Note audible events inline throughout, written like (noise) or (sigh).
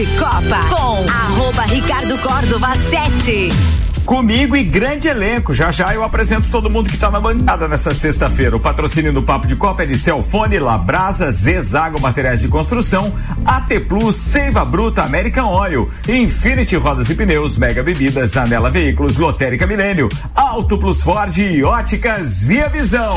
de Copa com arroba Ricardo Córdova 7. Comigo e grande elenco. Já já eu apresento todo mundo que está na bancada nessa sexta-feira. O patrocínio do Papo de Copa é de Celfone, Labrasa, Zezago Materiais de Construção, AT Plus, Seiva Bruta, American Oil, Infinity Rodas e Pneus, Mega Bebidas, Anela Veículos, Lotérica Milênio, Auto Plus Ford e Óticas Via Visão.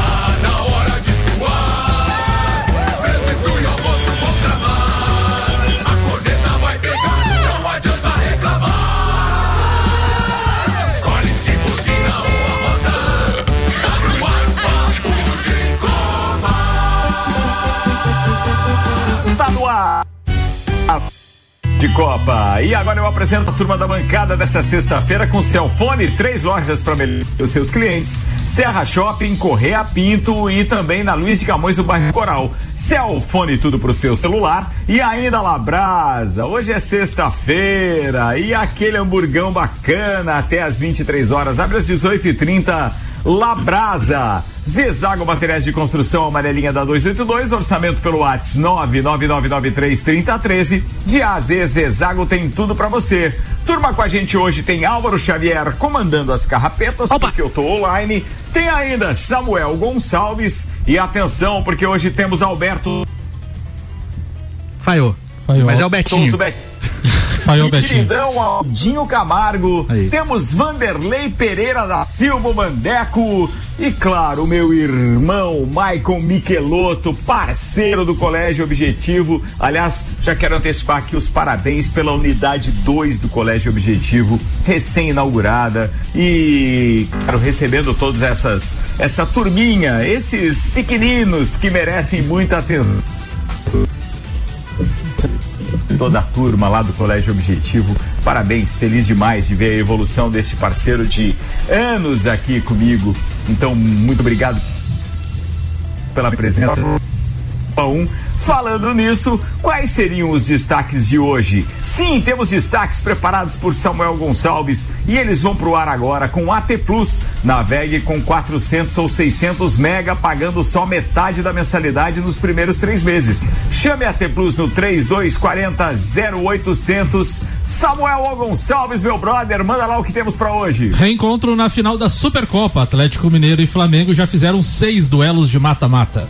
De Copa. E agora eu apresento a turma da bancada dessa sexta-feira com Celfone, três lojas para os seus clientes. Serra Shopping, Correia Pinto e também na Luiz de Camões, do bairro Coral. Celfone, tudo pro seu celular. E ainda Labrasa. Hoje é sexta-feira e aquele hamburgão bacana até às 23 horas. Abre às 18h30 Labrasa. Zezago Materiais de Construção, amarelinha da 282, orçamento pelo WhatsApp 999933013. De AZ Zezago tem tudo para você. Turma com a gente hoje tem Álvaro Xavier comandando as carrapetas, Opa. porque eu tô online. Tem ainda Samuel Gonçalves e atenção, porque hoje temos Alberto. Falhou. Falhou. Mas é o Betinho. (laughs) Falhou, e Betinho. Queridão Aldinho Camargo. Aí. Temos Vanderlei Pereira da Silva Mandeco. E claro, meu irmão Maicon Michelotto, parceiro do Colégio Objetivo. Aliás, já quero antecipar aqui os parabéns pela unidade 2 do Colégio Objetivo, recém-inaugurada. E, claro, recebendo todos essas, essa turminha, esses pequeninos que merecem muita atenção toda a turma lá do Colégio Objetivo. Parabéns, feliz demais de ver a evolução desse parceiro de anos aqui comigo. Então, muito obrigado pela presença. Um Falando nisso, quais seriam os destaques de hoje? Sim, temos destaques preparados por Samuel Gonçalves e eles vão pro ar agora com AT Plus. Navegue com 400 ou 600 mega, pagando só metade da mensalidade nos primeiros três meses. Chame AT Plus no 3240 0800. Samuel Gonçalves, meu brother, manda lá o que temos para hoje. Reencontro na final da Supercopa. Atlético Mineiro e Flamengo já fizeram seis duelos de mata-mata.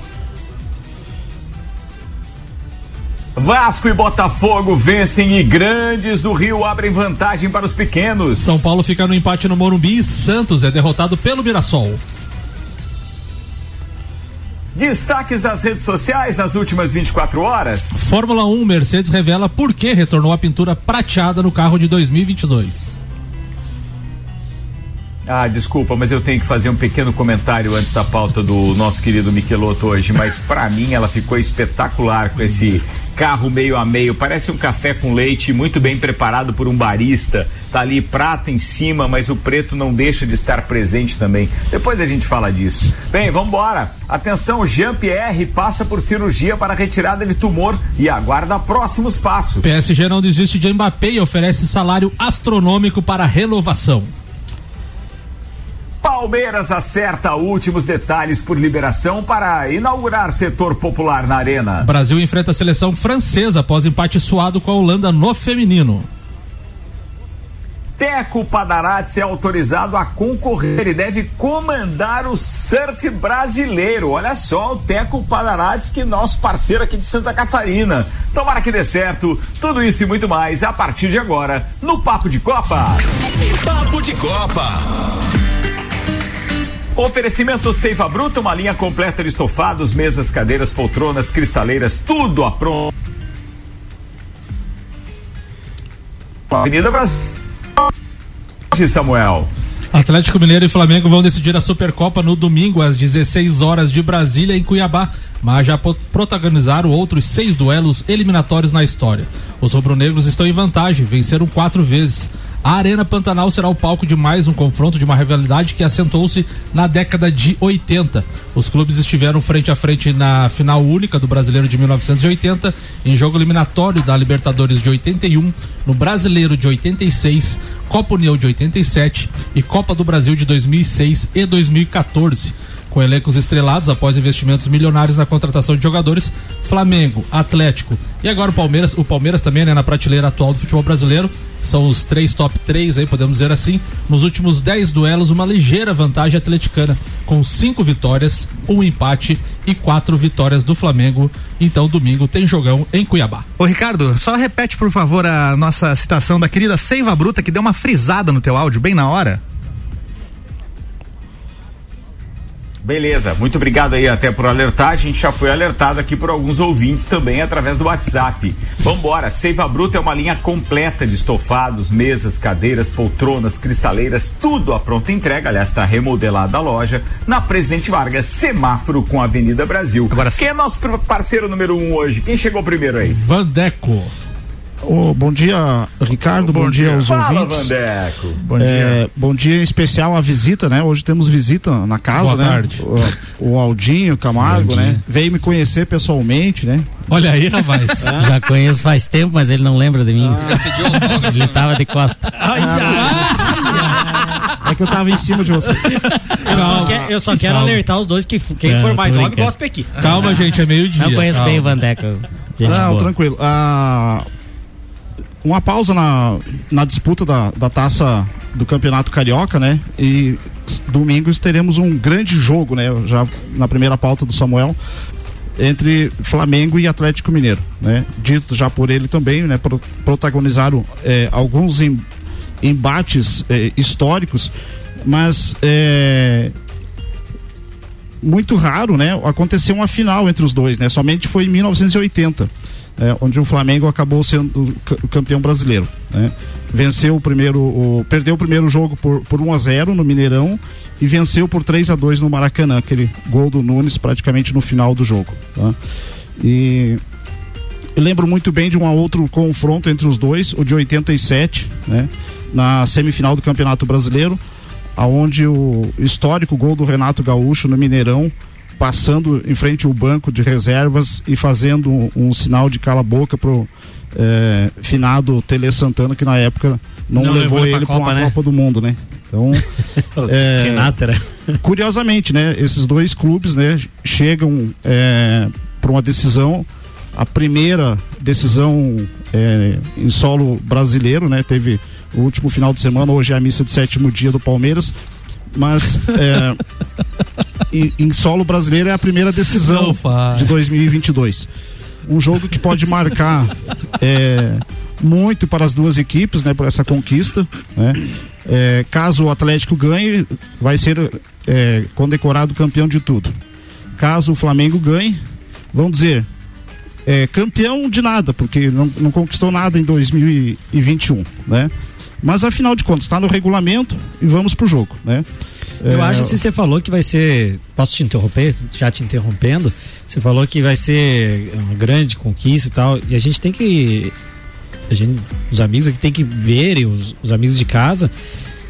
Vasco e Botafogo vencem e grandes do Rio abrem vantagem para os pequenos. São Paulo fica no empate no Morumbi e Santos é derrotado pelo Mirassol. Destaques das redes sociais nas últimas 24 horas. Fórmula 1, Mercedes revela por que retornou a pintura prateada no carro de 2022. Ah, desculpa, mas eu tenho que fazer um pequeno comentário antes da pauta do nosso querido Michelotto hoje, mas para mim ela ficou espetacular com esse carro meio a meio, parece um café com leite muito bem preparado por um barista. Tá ali prata em cima, mas o preto não deixa de estar presente também. Depois a gente fala disso. Bem, vamos embora. Atenção, Jean-Pierre passa por cirurgia para retirada de tumor e aguarda próximos passos. PSG não desiste de Mbappé e oferece salário astronômico para renovação. Palmeiras acerta últimos detalhes por liberação para inaugurar setor popular na Arena. Brasil enfrenta a seleção francesa após empate suado com a Holanda no feminino. Teco Padarates é autorizado a concorrer. Ele deve comandar o surf brasileiro. Olha só, o Teco Padarates, que é nosso parceiro aqui de Santa Catarina. Tomara que dê certo. Tudo isso e muito mais a partir de agora no Papo de Copa. Papo de Copa. Oferecimento Seiva Bruta, uma linha completa de estofados, mesas, cadeiras, poltronas, cristaleiras, tudo a pronto. Avenida Brasil. Samuel. Atlético Mineiro e Flamengo vão decidir a Supercopa no domingo às 16 horas de Brasília em Cuiabá, mas já protagonizaram outros seis duelos eliminatórios na história. Os rubro-negros estão em vantagem, venceram quatro vezes. A Arena Pantanal será o palco de mais um confronto de uma rivalidade que assentou-se na década de 80. Os clubes estiveram frente a frente na final única do Brasileiro de 1980, em jogo eliminatório da Libertadores de 81, no Brasileiro de 86, Copa União de 87 e Copa do Brasil de 2006 e 2014 com elencos estrelados após investimentos milionários na contratação de jogadores, Flamengo, Atlético e agora o Palmeiras, o Palmeiras também né, na prateleira atual do futebol brasileiro, são os três top 3 aí, podemos dizer assim. Nos últimos 10 duelos, uma ligeira vantagem atleticana, com cinco vitórias, um empate e quatro vitórias do Flamengo. Então, domingo tem jogão em Cuiabá. Ô Ricardo, só repete, por favor, a nossa citação da querida Seiva Bruta, que deu uma frisada no teu áudio bem na hora. Beleza, muito obrigado aí até por alertar. A gente já foi alertado aqui por alguns ouvintes também através do WhatsApp. Vambora, Seiva Bruta é uma linha completa de estofados, mesas, cadeiras, poltronas, cristaleiras, tudo à pronta entrega. Aliás, está remodelada a loja na Presidente Vargas, semáforo com a Avenida Brasil. Agora, quem é nosso parceiro número um hoje? Quem chegou primeiro aí? Vandeco. Oh, bom dia, Ricardo. Bom, bom dia. dia aos Fala, ouvintes. Vandeco. Bom dia. É, bom dia em especial a visita, né? Hoje temos visita na casa, Boa né? Tarde. O, o Aldinho Camargo, né? Veio me conhecer pessoalmente, né? Olha aí, (laughs) rapaz. Ah. (laughs) Já conheço faz tempo, mas ele não lembra de mim. Ah. Já pediu Ele tava de costa. (laughs) Ai, ah, é que eu tava em cima de você. Eu só, quer, eu só quero Calma. alertar os dois que quem é, for mais homem gosta aqui. Calma, gente, é meio-dia. Não conheço Calma. bem o Vandeco. Não, boa. tranquilo. Ah, uma pausa na, na disputa da, da taça do Campeonato Carioca, né? E domingos teremos um grande jogo, né? Já na primeira pauta do Samuel entre Flamengo e Atlético Mineiro, né? Dito já por ele também, né? Pro, protagonizaram é, alguns em, embates é, históricos, mas é, muito raro, né? Aconteceu uma final entre os dois, né? Somente foi em 1980 é, onde o Flamengo acabou sendo o campeão brasileiro. Né? Venceu o primeiro, o, perdeu o primeiro jogo por, por 1 a 0 no Mineirão e venceu por 3 a 2 no Maracanã, aquele gol do Nunes praticamente no final do jogo. Tá? E eu lembro muito bem de um outro confronto entre os dois, o de 87, né? na semifinal do Campeonato Brasileiro, aonde o histórico gol do Renato Gaúcho no Mineirão passando em frente ao banco de reservas e fazendo um, um sinal de cala-boca pro é, finado Tele Santana, que na época não, não levou, ele para uma né? Copa do Mundo, né? Então, é, Renato era. curiosamente, né? Esses dois clubes, né? Chegam é, para uma decisão, a primeira decisão é, em solo brasileiro, né? Teve o último final de semana, hoje é a missa de sétimo dia do Palmeiras, mas (laughs) em, solo brasileiro é a primeira decisão de 2022. Um jogo que pode marcar (laughs) é, muito para as duas equipes, né, por essa conquista. Né? É, caso o Atlético ganhe, vai ser é, condecorado campeão de tudo. Caso o Flamengo ganhe, vamos dizer, é, campeão de nada, porque não, não conquistou nada em 2021, né? Mas afinal de contas, está no regulamento e vamos pro jogo, né? Eu é... acho que você falou que vai ser. Posso te interromper? Já te interrompendo. Você falou que vai ser uma grande conquista e tal. E a gente tem que. A gente, os amigos aqui tem que ver, os, os amigos de casa,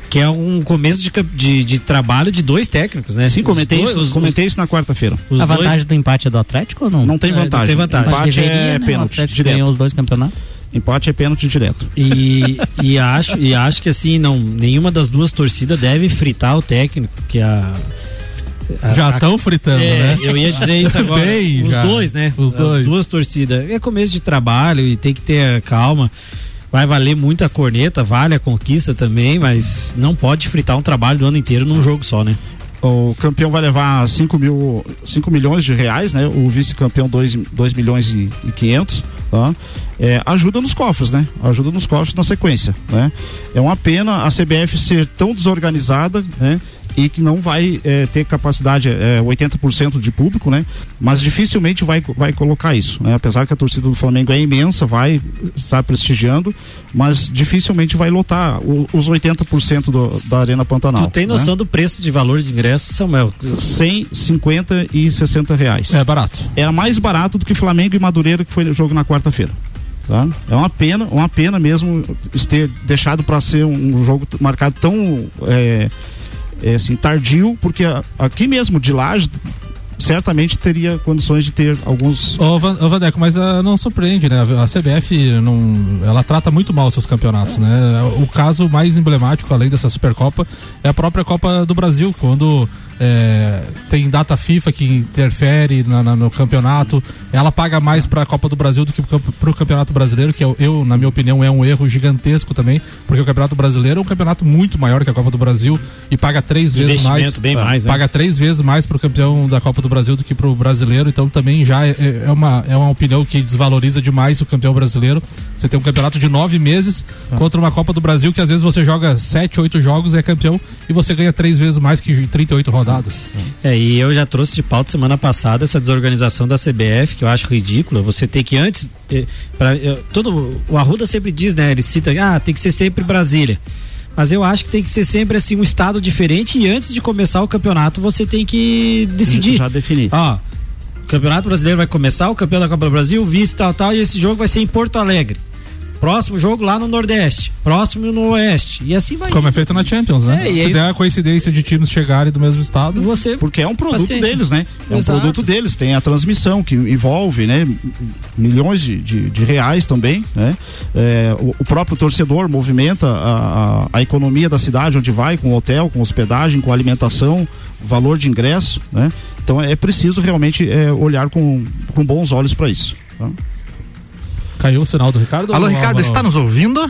que é um começo de, de, de, trabalho de dois técnicos, né? Sim, comentei, dois, isso, os, comentei isso na quarta-feira. A vantagem dois... do empate é do Atlético ou não? Não tem vantagem. É, não tem vantagem. Empate, empate é né? pênalti. O ganhou os dois campeonatos. Empate é pênalti direto. E, e, acho, e acho que assim, não, nenhuma das duas torcidas deve fritar o técnico, que a. a já estão fritando, é, né? Eu ia dizer isso agora. (laughs) Bem, os já. dois, né? Os As dois. duas torcidas. É começo de trabalho e tem que ter calma. Vai valer muito a corneta, vale a conquista também, mas não pode fritar um trabalho do ano inteiro num jogo só, né? O campeão vai levar 5 mil, cinco milhões de reais, né? O vice-campeão 2 milhões e, e 500. Tá? É, ajuda nos cofres, né? Ajuda nos cofres na sequência, né? É uma pena a CBF ser tão desorganizada, né? E que não vai é, ter capacidade, é, 80% de público, né? Mas dificilmente vai, vai colocar isso, né? Apesar que a torcida do Flamengo é imensa, vai estar prestigiando, mas dificilmente vai lotar o, os 80% do, da Arena Pantanal. Tu tem noção né? do preço de valor de ingresso, Samuel? 100, 50 e 60 reais. É barato. É mais barato do que Flamengo e Madureira, que foi o jogo na quarta-feira. Tá? É uma pena, uma pena mesmo ter deixado para ser um, jogo marcado tão é, é, assim, tardio, porque aqui mesmo de Laje certamente teria condições de ter alguns. Ô, Van, ô Vandeco, mas uh, não surpreende, né? A CBF não, ela trata muito mal seus campeonatos, né? O caso mais emblemático, além dessa Supercopa, é a própria Copa do Brasil, quando é, tem data FIFA que interfere na, na, no campeonato. Ela paga mais para a Copa do Brasil do que para o Campeonato Brasileiro, que eu, eu, na minha opinião, é um erro gigantesco também, porque o Campeonato Brasileiro é um campeonato muito maior que a Copa do Brasil e paga três vezes mais. Bem mais né? Paga três vezes mais para o campeão da Copa do Brasil do que para o brasileiro. Então também já é, é, é, uma, é uma opinião que desvaloriza demais o campeão brasileiro. Você tem um campeonato de nove meses ah. contra uma Copa do Brasil que às vezes você joga sete, oito jogos e é campeão e você ganha três vezes mais que 38 rodadas rodadas. É, e eu já trouxe de pauta semana passada essa desorganização da CBF, que eu acho ridícula. Você tem que antes. Eh, pra, eu, todo, o Arruda sempre diz, né? Ele cita, ah, tem que ser sempre Brasília. Mas eu acho que tem que ser sempre assim um estado diferente e antes de começar o campeonato você tem que decidir. Já definir. Ó, o Campeonato Brasileiro vai começar, o campeão da Copa do Brasil, vice tal, tal, e esse jogo vai ser em Porto Alegre. Próximo jogo lá no Nordeste. Próximo no Oeste. E assim vai. Como é feito na Champions, né? É, Se aí... der a coincidência de times chegarem do mesmo estado. Você... Porque é um produto Paciência. deles, né? É Exato. um produto deles. Tem a transmissão que envolve, né? Milhões de, de, de reais também, né? É, o, o, próprio torcedor movimenta a, a, a economia da cidade onde vai, com hotel, com hospedagem, com alimentação, valor de ingresso, né? Então é preciso realmente é, olhar com, com bons olhos para isso. Tá? Caiu o sinal do Ricardo? Alô, Ricardo, está nos ouvindo?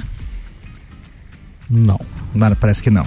Não. Não, parece que não.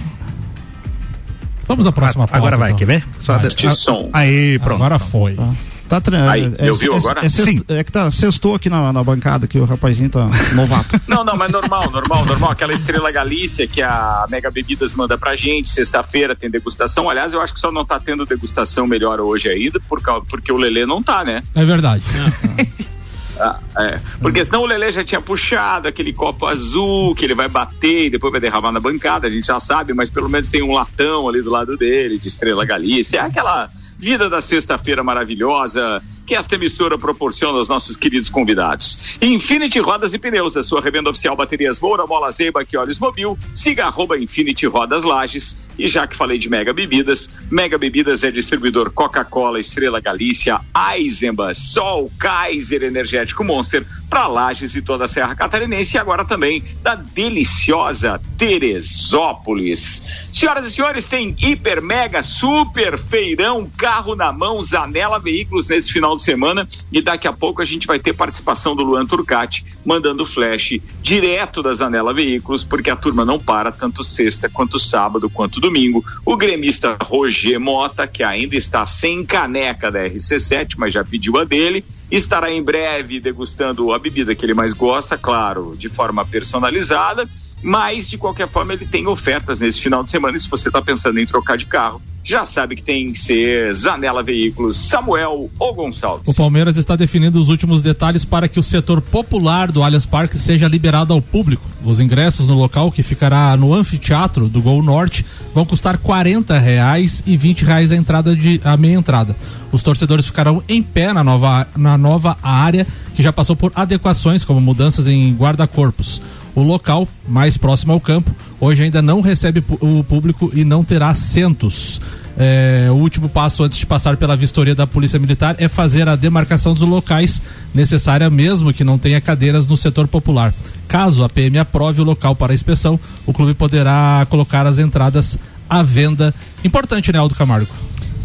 Vamos à próxima pauta, Agora vai, então. quer ver? Só de, de som. Aí, pronto. Agora foi. Tá. Tá Aí, é, eu viu agora? É, Sim. é que tá, sextou aqui na, na bancada que o rapazinho tá novato. (laughs) não, não, mas normal, normal, normal. Aquela estrela Galícia que a Mega Bebidas manda pra gente, sexta-feira tem degustação. Aliás, eu acho que só não tá tendo degustação melhor hoje ainda, por, porque o Lelê não tá, né? É verdade. (laughs) Ah, é. Porque senão o Lele já tinha puxado aquele copo azul que ele vai bater e depois vai derramar na bancada, a gente já sabe, mas pelo menos tem um latão ali do lado dele, de Estrela Galícia. É aquela vida da sexta-feira maravilhosa que esta emissora proporciona aos nossos queridos convidados. Infinity Rodas e Pneus, a sua revenda oficial baterias Moura, Mola Zeiba, que mobil, siga arroba Infinity Rodas Lages e já que falei de Mega Bebidas, Mega Bebidas é distribuidor Coca-Cola, Estrela Galícia, Eisenbahn, Sol, Kaiser Energético Monster, para Lages e toda a Serra Catarinense e agora também da deliciosa Teresópolis. Senhoras e senhores, tem hiper, mega, super feirão, carro na mão, Zanela Veículos nesse final de semana e daqui a pouco a gente vai ter participação do Luan Turcati mandando flash direto da Zanela Veículos, porque a turma não para tanto sexta quanto sábado quanto domingo. O gremista Roger Mota, que ainda está sem caneca da RC7, mas já pediu a dele, estará em breve degustando a bebida que ele mais gosta, claro, de forma personalizada mas de qualquer forma ele tem ofertas nesse final de semana. E se você está pensando em trocar de carro, já sabe que tem que ser Zanela Veículos, Samuel ou Gonçalves. O Palmeiras está definindo os últimos detalhes para que o setor popular do Allianz Parque seja liberado ao público. Os ingressos no local, que ficará no anfiteatro do Gol Norte, vão custar R$ reais e R$ reais a entrada de a meia entrada. Os torcedores ficarão em pé na nova, na nova área, que já passou por adequações como mudanças em guarda-corpos. O local, mais próximo ao campo, hoje ainda não recebe o público e não terá assentos. É, o último passo antes de passar pela vistoria da Polícia Militar é fazer a demarcação dos locais necessária mesmo que não tenha cadeiras no setor popular. Caso a PM aprove o local para a inspeção, o clube poderá colocar as entradas à venda. Importante, né, Aldo Camargo?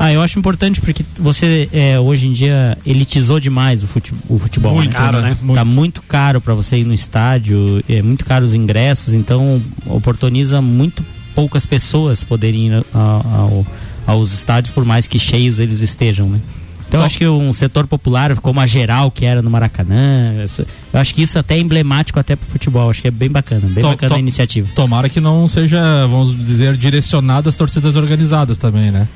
Ah, eu acho importante porque você é, hoje em dia elitizou demais o futebol. O futebol muito né? caro, né? Muito. Tá muito caro para você ir no estádio, é muito caro os ingressos, então oportuniza muito poucas pessoas poderem ir ao, aos estádios por mais que cheios eles estejam, né? Então, eu acho que um setor popular, como a geral que era no Maracanã, eu acho que isso até é emblemático até pro futebol. Acho que é bem bacana, bem to, bacana to, a iniciativa. Tomara que não seja, vamos dizer, direcionada às torcidas organizadas também, né?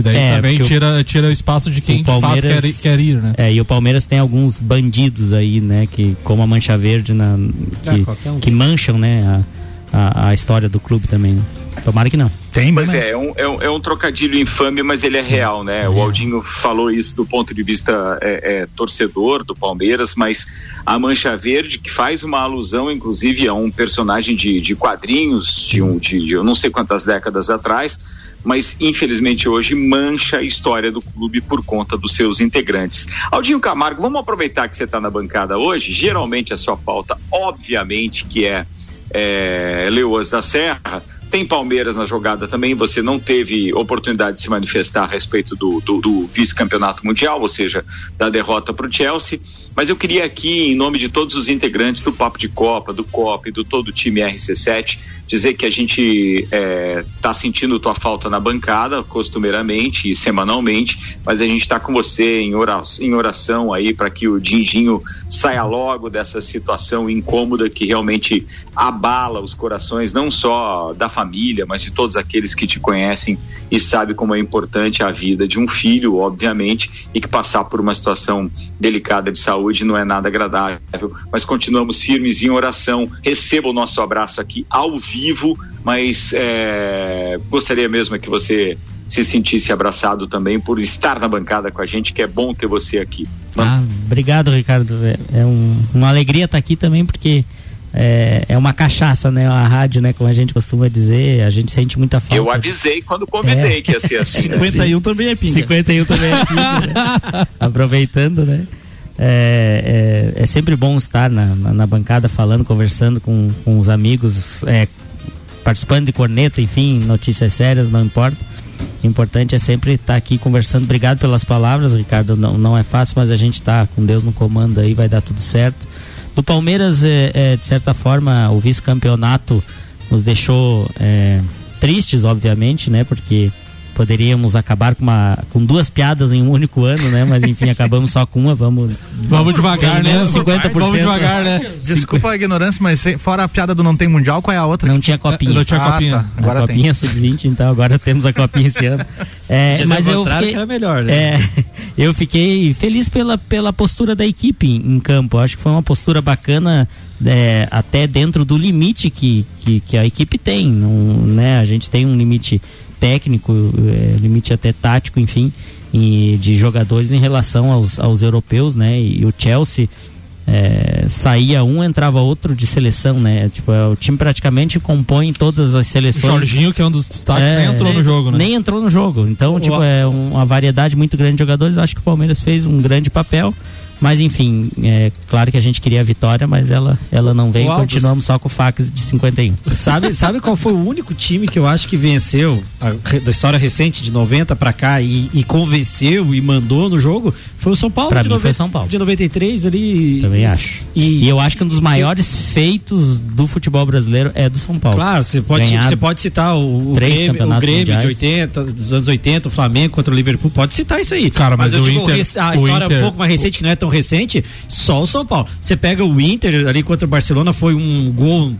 Que daí é, também tira, tira o espaço de quem de fato quer, quer ir, né? É, e o Palmeiras tem alguns bandidos aí, né? Que, como a Mancha Verde, na, que, é, um que mancham, né? A, a, a, história do clube também. Né? Tomara que não. Tem, né? é, é um, é, um, é um trocadilho infame, mas ele é real, né? O Aldinho falou isso do ponto de vista é, é, torcedor do Palmeiras, mas a Mancha Verde, que faz uma alusão, inclusive, a um personagem de, de quadrinhos de, um, de, de eu não sei quantas décadas atrás, mas infelizmente hoje mancha a história do clube por conta dos seus integrantes. Aldinho Camargo, vamos aproveitar que você está na bancada hoje. Geralmente a sua pauta, obviamente, que é, é Leoas da Serra. Tem Palmeiras na jogada também. Você não teve oportunidade de se manifestar a respeito do, do, do vice-campeonato mundial, ou seja, da derrota para o Chelsea. Mas eu queria aqui, em nome de todos os integrantes do Papo de Copa, do COP, do todo o time RC7, dizer que a gente está sentindo tua falta na bancada, costumeiramente e semanalmente, mas a gente está com você em oração, em oração aí para que o Dinginho saia logo dessa situação incômoda que realmente abala os corações, não só da família, mas de todos aqueles que te conhecem e sabem como é importante a vida de um filho, obviamente, e que passar por uma situação delicada de saúde não é nada agradável, mas continuamos firmes em oração. Receba o nosso abraço aqui ao vivo, mas é, gostaria mesmo que você se sentisse abraçado também por estar na bancada com a gente, que é bom ter você aqui. Ah, obrigado, Ricardo. É, é um, uma alegria estar aqui também, porque é, é, uma cachaça, né? A rádio, né? Como a gente costuma dizer, a gente sente muita falta. Eu avisei quando convidei é. que ia ser assim. 51 né? (laughs) também é pinga. 51 também é pinga. né? (laughs) Aproveitando, né? É, é, é, sempre bom estar na, na, na, bancada falando, conversando com, com os amigos, é, participando de corneta, enfim, notícias sérias, não importa. O importante é sempre estar aqui conversando. Obrigado pelas palavras, Ricardo. Não, não é fácil, mas a gente está com Deus no comando aí, vai dar tudo certo. Do Palmeiras, é, é, de certa forma, o vice-campeonato nos deixou é, tristes, obviamente, né? Porque poderíamos acabar com, uma, com duas piadas em um único ano, né? Mas enfim, (laughs) acabamos só com uma. Vamos, vamos devagar, né? 50%. Vamos devagar, né? Desculpa a ignorância, mas fora a piada do não tem mundial, qual é a outra? Não tinha copinha. Não tinha copinha. Ah, tá. Agora a copinha sub-20, então agora temos a copinha esse ano. (laughs) É, mas eu fiquei, que era melhor, né? É, (laughs) eu fiquei feliz pela, pela postura da equipe em, em campo. Acho que foi uma postura bacana. É, até dentro do limite que, que, que a equipe tem, não, né? A gente tem um limite técnico, é, limite até tático, enfim, e de jogadores em relação aos, aos europeus, né? E, o Chelsea é, saía um, entrava outro de seleção, né? Tipo, é, o time praticamente compõe todas as seleções. O Jorginho, que é um dos destaques, é, nem entrou no jogo, né? Nem entrou no jogo. Então, o... tipo, é uma variedade muito grande de jogadores. Acho que o Palmeiras fez um grande papel. Mas enfim, é claro que a gente queria a vitória, mas ela, ela não veio. Continuamos só com o fax de 51. (laughs) Sabe, sabe qual foi o único time que eu acho que venceu a, da história recente de 90 para cá e, e, convenceu e mandou no jogo? Foi o São Paulo. Pra de mim foi São Paulo. De 93 ali. Também acho. E, e eu acho que um dos maiores feitos do futebol brasileiro é do São Paulo. Claro, você pode, você pode citar o, o três Grêmio, o Grêmio de 80, dos anos 80, o Flamengo contra o Liverpool, pode citar isso aí. Cara, mas, mas eu digo, Inter, a história Inter, um pouco mais recente, que não é tão recente, só o São Paulo. Você pega o Inter ali contra o Barcelona, foi um gol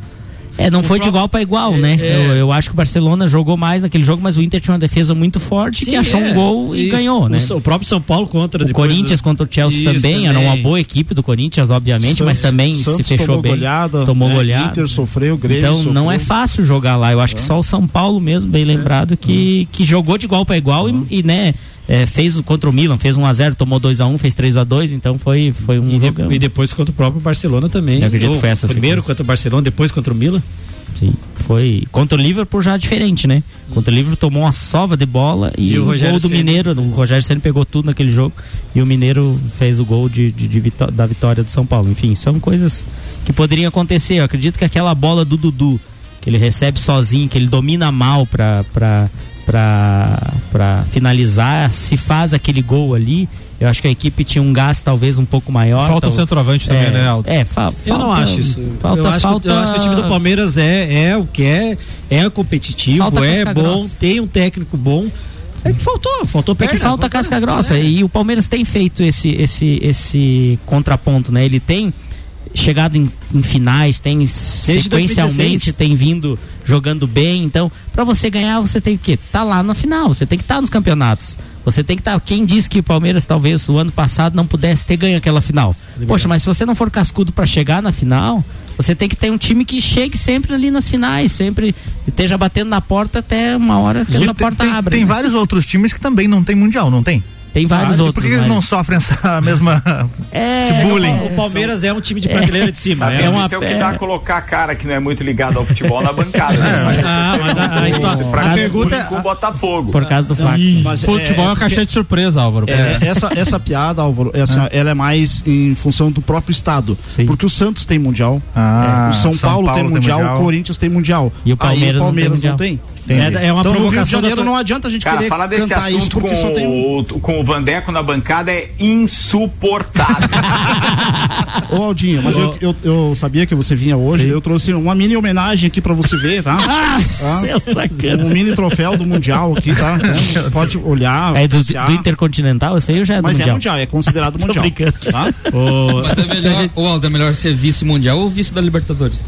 é, não foi de igual para igual, É, né? é. Eu, eu acho que o Barcelona jogou mais naquele jogo, mas o Inter tinha uma defesa muito forte Sim, que achou é. um gol e Isso. ganhou, né? O, o próprio São Paulo contra O Corinthians do- contra o Chelsea Isso, também, era uma boa equipe do Corinthians, obviamente, mas também Santos se fechou tomou bem. Goleada, tomou né? goleada. Inter sofreu, Grêmio Então sofreu. não é fácil jogar lá. Eu acho que só o São Paulo mesmo, bem lembrado, que, que jogou de igual para igual e, e, né, é, fez o- contra o Milan, fez 1 a 0 tomou 2 a 1 fez 3 a 2 então foi, foi um E, de- jogão. e depois contra o próprio Barcelona também. Eu acredito que foi essa Primeiro sequência. contra o Barcelona, depois contra o Milan. Sim, foi. Contra o Liverpool já diferente, né? Contra o Liverpool tomou uma sova de bola e, E o gol do. Mineiro. O Rogério Senna pegou tudo naquele jogo e o Mineiro fez o gol de, de- de vitó- da vitória do São Paulo. Enfim, são coisas que poderiam acontecer. Eu acredito que aquela bola do Dudu, que ele recebe sozinho, que ele domina mal pra, pra finalizar, se faz aquele gol ali. Eu acho que a equipe tinha um gás talvez um pouco maior. Falta um tal- centroavante também, é, né, Aldo? É, fa Eu não falta- acho isso. Falta, eu, acho, falta, que, eu acho que o time do Palmeiras é, é o que é, é competitivo, Falta é bom, grossa. tem um técnico bom. É que faltou, faltou É que perna, falta faltou- casca grossa. É. E o Palmeiras tem feito esse, esse, esse contraponto, né? Ele tem chegado em, em finais, tem sequencialmente 2016. tem vindo jogando bem. Então, para você ganhar, você tem que estar lá na final, você tem que estar nos campeonatos. Você tem que estar. Quem disse que o Palmeiras talvez o ano passado não pudesse ter ganho aquela final? Poxa, mas se você não for cascudo para chegar na final, Você tem que ter um time que chegue sempre ali nas finais, sempre esteja batendo na porta até uma hora que essa porta tem, abre. Tem né? vários outros times que também não tem mundial, não tem? Tem vários Ah, outros. Por que, que eles mas- não sofrem essa (laughs) mesma (laughs) É, esse bullying? O Palmeiras é um time de prateleira de cima. É vendo? uma- Isso é o que é- dá a colocar a cara que não é muito ligado ao futebol na bancada. né? (laughs) Ah, mas a, a história. Pra pergunta com o Botafogo. Por causa do fato. Mas Futebol é, uma caixinha de surpresa, Álvaro. É, essa, essa piada, Álvaro, essa, ela é mais em função do próprio estado. Sim. Porque o Santos tem mundial, Ah, o São, Paulo, tem, mundial, o Corinthians tem mundial. E o Palmeiras Aí, não o Palmeiras tem não tem. É, é uma então, no Rio de provocação Janeiro não adianta a gente Cara, querer falar desse cantar isso assunto porque com, só tem um. O, com o Vandeco na bancada é insuportável. (laughs) Ô Aldinho, mas eu, eu, eu sabia que você vinha hoje, eu trouxe uma mini homenagem aqui pra você ver, tá? (laughs) Tá? Seu sacana. Um mini troféu do Mundial aqui, tá? Então, (laughs) pode olhar, É do, do Intercontinental, esse aí já é do mas Mundial? é mundial, é considerado Tô mundial. brincando. Tá? o- Mas é melhor, gente- ô, Aldo, é melhor ser vice mundial ou vice da Libertadores?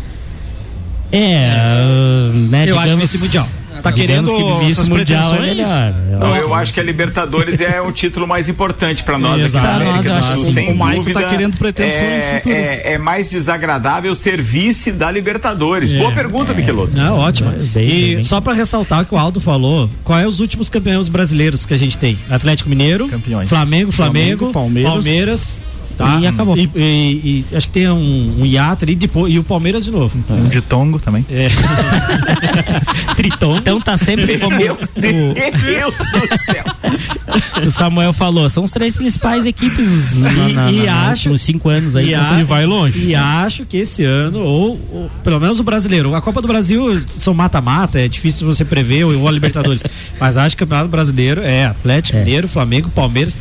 É, uh, né, Eu acho digamos, esse mundial. Tá digamos querendo que essas mundial é pretensões? melhor. Não, eu acho que a Libertadores é o título mais importante para nós Exato. aqui na nós, América eu do acho Sul, que sem o Maico tá querendo pretensões é, futuras. É, é mais desagradável ser vice da Libertadores. É. Boa pergunta, Michelotto. Não, ótimo. Bem, bem, e bem. só pra ressaltar o que o Aldo falou, qual é os últimos campeões brasileiros que a gente tem? Atlético Mineiro, Campeões. Flamengo, Flamengo, Flamengo, Palmeiras. Palmeiras, tá? E acabou. E, e- e acho que tem um, um hiato ali depois, e o Palmeiras de novo. Um de tongo também. É. (laughs) Triton. Então tá sempre como Meu o, Deus do céu. o Samuel falou, são os três principais equipes na, E- na, e na, acho- nos cinco anos aí. e a- E vai longe. E acho que esse ano, ou, ou pelo menos o brasileiro, a Copa do Brasil são mata-mata, é difícil você prever, ou a Libertadores. (laughs) Mas acho que o Campeonato Brasileiro é Atlético É. Mineiro, Flamengo, Palmeiras.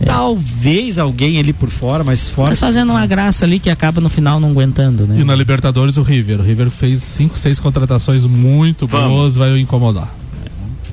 E Talvez alguém ali por fora, mas fora. Mas fazendo uma graça ali que acaba no final não aguentando, né? E na Libertadores o River. O River fez cinco, seis contratações muito boas, vai incomodar.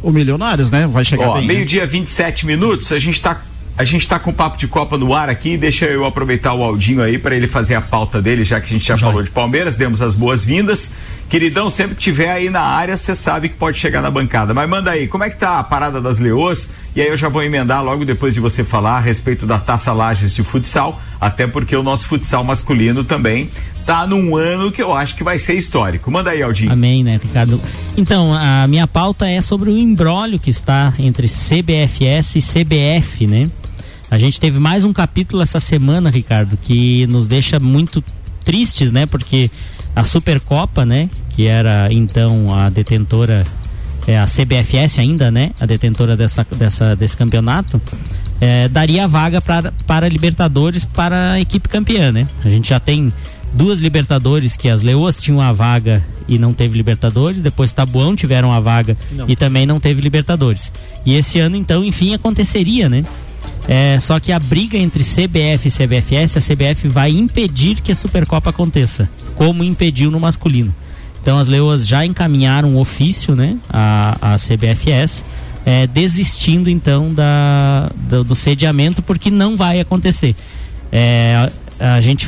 O Milionários, né? Vai chegar Ó, bem. né? meio-dia 27 minutos, a gente tá. A gente tá com papo de Copa no ar aqui, deixa eu aproveitar o Aldinho aí para ele fazer a pauta dele, já que a gente já falou de Palmeiras, demos as boas-vindas. Queridão, sempre que tiver aí na área, você sabe que pode chegar na bancada. Mas manda aí, como é que tá a parada das leoas? E aí eu já vou emendar logo depois de você falar a respeito da Taça Lages de futsal, até porque o nosso futsal masculino também tá num ano que eu acho que vai ser histórico. Manda aí, Aldinho. Amém, né, Ricardo? Então, a minha pauta é sobre o embrólio que está entre CBFS e CBF, né? A gente teve mais um capítulo essa semana, Ricardo, que nos deixa muito tristes, né? Porque a Supercopa, né? Que era então a detentora, é a CBFS ainda, né? A detentora dessa, dessa, desse campeonato, é, daria a vaga pra, para a Libertadores para a equipe campeã, né? A gente já tem duas Libertadores que as Leoas tinham a vaga e não teve Libertadores, depois Tabuão tiveram a vaga Não. e também não teve Libertadores. E esse ano então, enfim, aconteceria, né? É, só que a briga entre CBF e CBFS, a CBF vai impedir que a Supercopa aconteça, como impediu no masculino. Então as leoas já encaminharam um ofício, né, a CBFS, é, desistindo então da, do, do sediamento porque não vai acontecer. É, a, a gente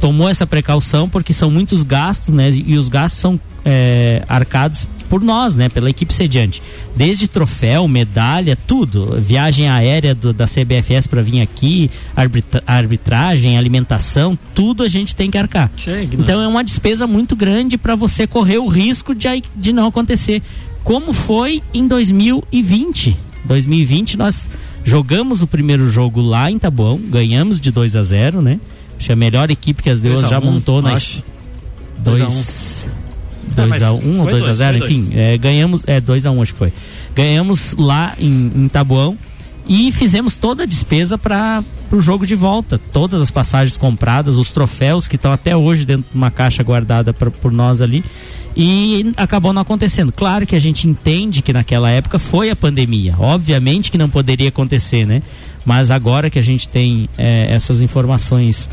tomou essa precaução porque são muitos gastos, né, e os gastos são é, arcados por nós, né, pela equipe sediante. Desde troféu, medalha, tudo. Viagem aérea do- da CBFS para vir aqui, arbitra- arbitragem, alimentação, tudo a gente tem que arcar. Chegue, Então é uma despesa muito grande para você correr o risco de, de não acontecer. Como foi em 2020. 2020 nós jogamos o primeiro jogo lá em Taboão, ganhamos de 2 a 0, né? Acho que a melhor equipe que as Deus Dois já um, montou acho. Dois a 2 Tá, 2 mas a 1 um, ou foi 2 a dois, 0, foi enfim, é, ganhamos, é 2 a 1 um, acho que foi. Ganhamos lá em, em Taboão e fizemos toda a despesa para o jogo de volta. Todas as passagens compradas, os troféus que estão até hoje dentro de uma caixa guardada pra, por nós ali. E acabou não acontecendo. Claro que a gente entende que naquela época foi a pandemia. Obviamente que não poderia acontecer, né? Mas agora que a gente tem é, essas informações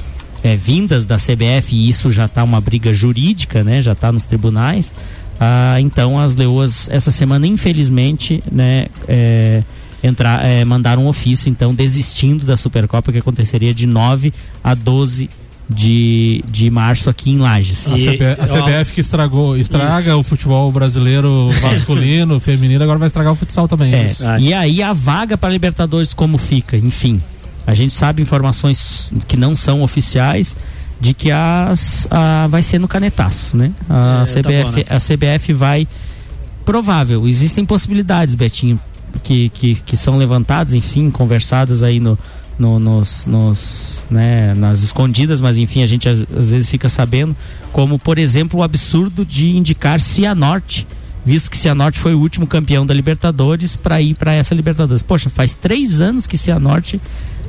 é, vindas da CBF e isso já está uma briga jurídica, né? Já está nos tribunais. Ah, então as leoas essa semana, infelizmente, né? É, entrar, é, mandaram um ofício, então desistindo da Supercopa que aconteceria de 9 a 12 de, de março aqui em Lages. A, CB a CBF que estragou, estraga o futebol brasileiro masculino, (laughs) feminino, agora vai estragar o futsal também. É, Isso. e aí a vaga para Libertadores como fica? Enfim, a gente sabe informações que não são oficiais. de que as, a, vai ser no canetaço, né? A, É, tá CBF, bom, né? a CBF vai. Provável, existem possibilidades, Betinho, que, que, que são levantadas, enfim, conversadas aí no, no- nos, nos, né, nas escondidas, mas enfim, a gente às, às vezes fica sabendo, como por exemplo o absurdo de indicar Cianorte, visto que Cianorte foi o último campeão da Libertadores para ir para essa Libertadores. Poxa, faz três anos que Cianorte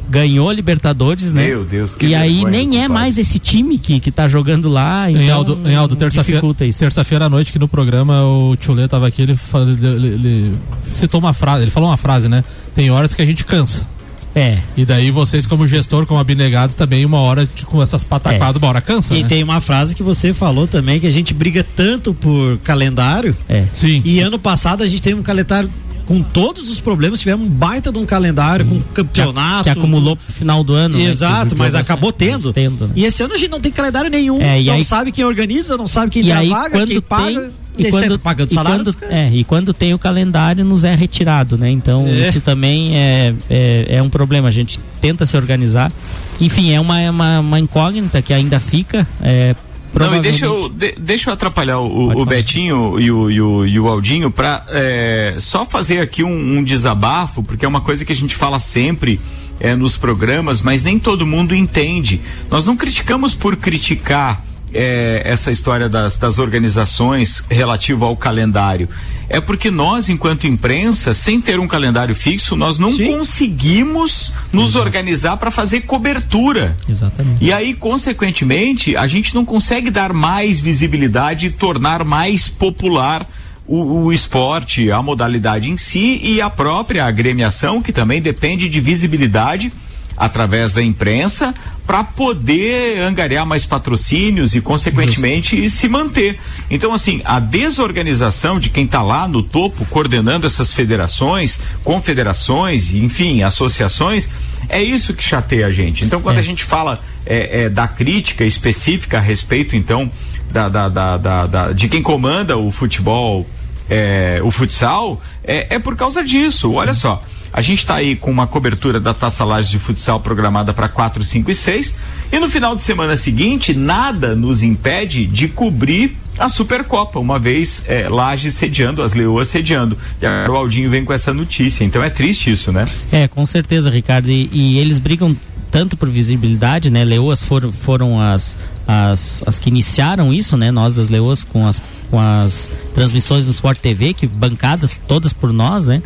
ganhou a Libertadores, né? Meu Deus, que E aí nem é mais esse time que, que tá jogando lá. Então Em Aldo, em Aldo terça-feira terça-feira à noite que no programa o Tchulê tava aqui, ele, fala- ele- ele- ele citou uma frase, ele falou uma frase, né? Tem horas que a gente cansa. É. E daí vocês como gestor, como abnegados, também uma hora de- com essas pataquadas, uma hora cansa, E né? tem uma frase que você falou também, que a gente briga tanto por calendário. É. Sim. E ano passado a gente teve um calendário com todos os problemas, tivemos um baita de um calendário, com campeonato. Que acumulou pro final do ano. né? Exato, Que mas acabou tendo. tendo, né? E esse ano a gente não tem calendário nenhum. É, e não aí- sabe quem organiza, não sabe quem E dá aí, vaga, quem paga. tem. E E quando, pagando e, salário. quando, é, e quando tem o calendário, nos é retirado, né? Então, É. isso também é, é, é um problema. A gente tenta se organizar. Enfim, é uma, é uma, uma incógnita que ainda fica. É, Não, e deixa eu, de- deixa eu atrapalhar o, o. Betinho e o, e o, e o Aldinho pra é, só fazer aqui um, um desabafo, porque é uma coisa que a gente fala sempre é, nos programas, mas nem todo mundo entende. Nós não criticamos por criticar é, essa história das, das organizações relativo ao calendário. É porque nós, enquanto imprensa, sem ter um calendário fixo, nós não conseguimos nos organizar para fazer cobertura. Exatamente. E aí, consequentemente, a gente não consegue dar mais visibilidade e tornar mais popular o, o esporte, a modalidade em si e a própria agremiação, que também depende de visibilidade através da imprensa para poder angariar mais patrocínios e consequentemente se manter. Então assim, a desorganização de quem está lá no topo coordenando essas federações, confederações, enfim, associações, é isso que chateia a gente. Então quando É. a gente fala é, é, da crítica específica a respeito então da, da, da, da- da- de quem comanda o futebol, é, o futsal, é, é por causa disso. Olha só. A gente está aí com uma cobertura da Taça Lages de Futsal programada para 4, 5 e 6. E no final de semana seguinte, nada nos impede de cobrir a Supercopa, uma vez é, Lages sediando, as Leoas sediando. E agora o Aldinho vem com essa notícia. Então é triste isso, né? É, com certeza, Ricardo. E, e eles brigam tanto por visibilidade, né? Leoas foram, foram as, as, as que iniciaram isso, né? Nós das Leoas com as, com as transmissões do Sport TV, que bancadas todas por nós, né?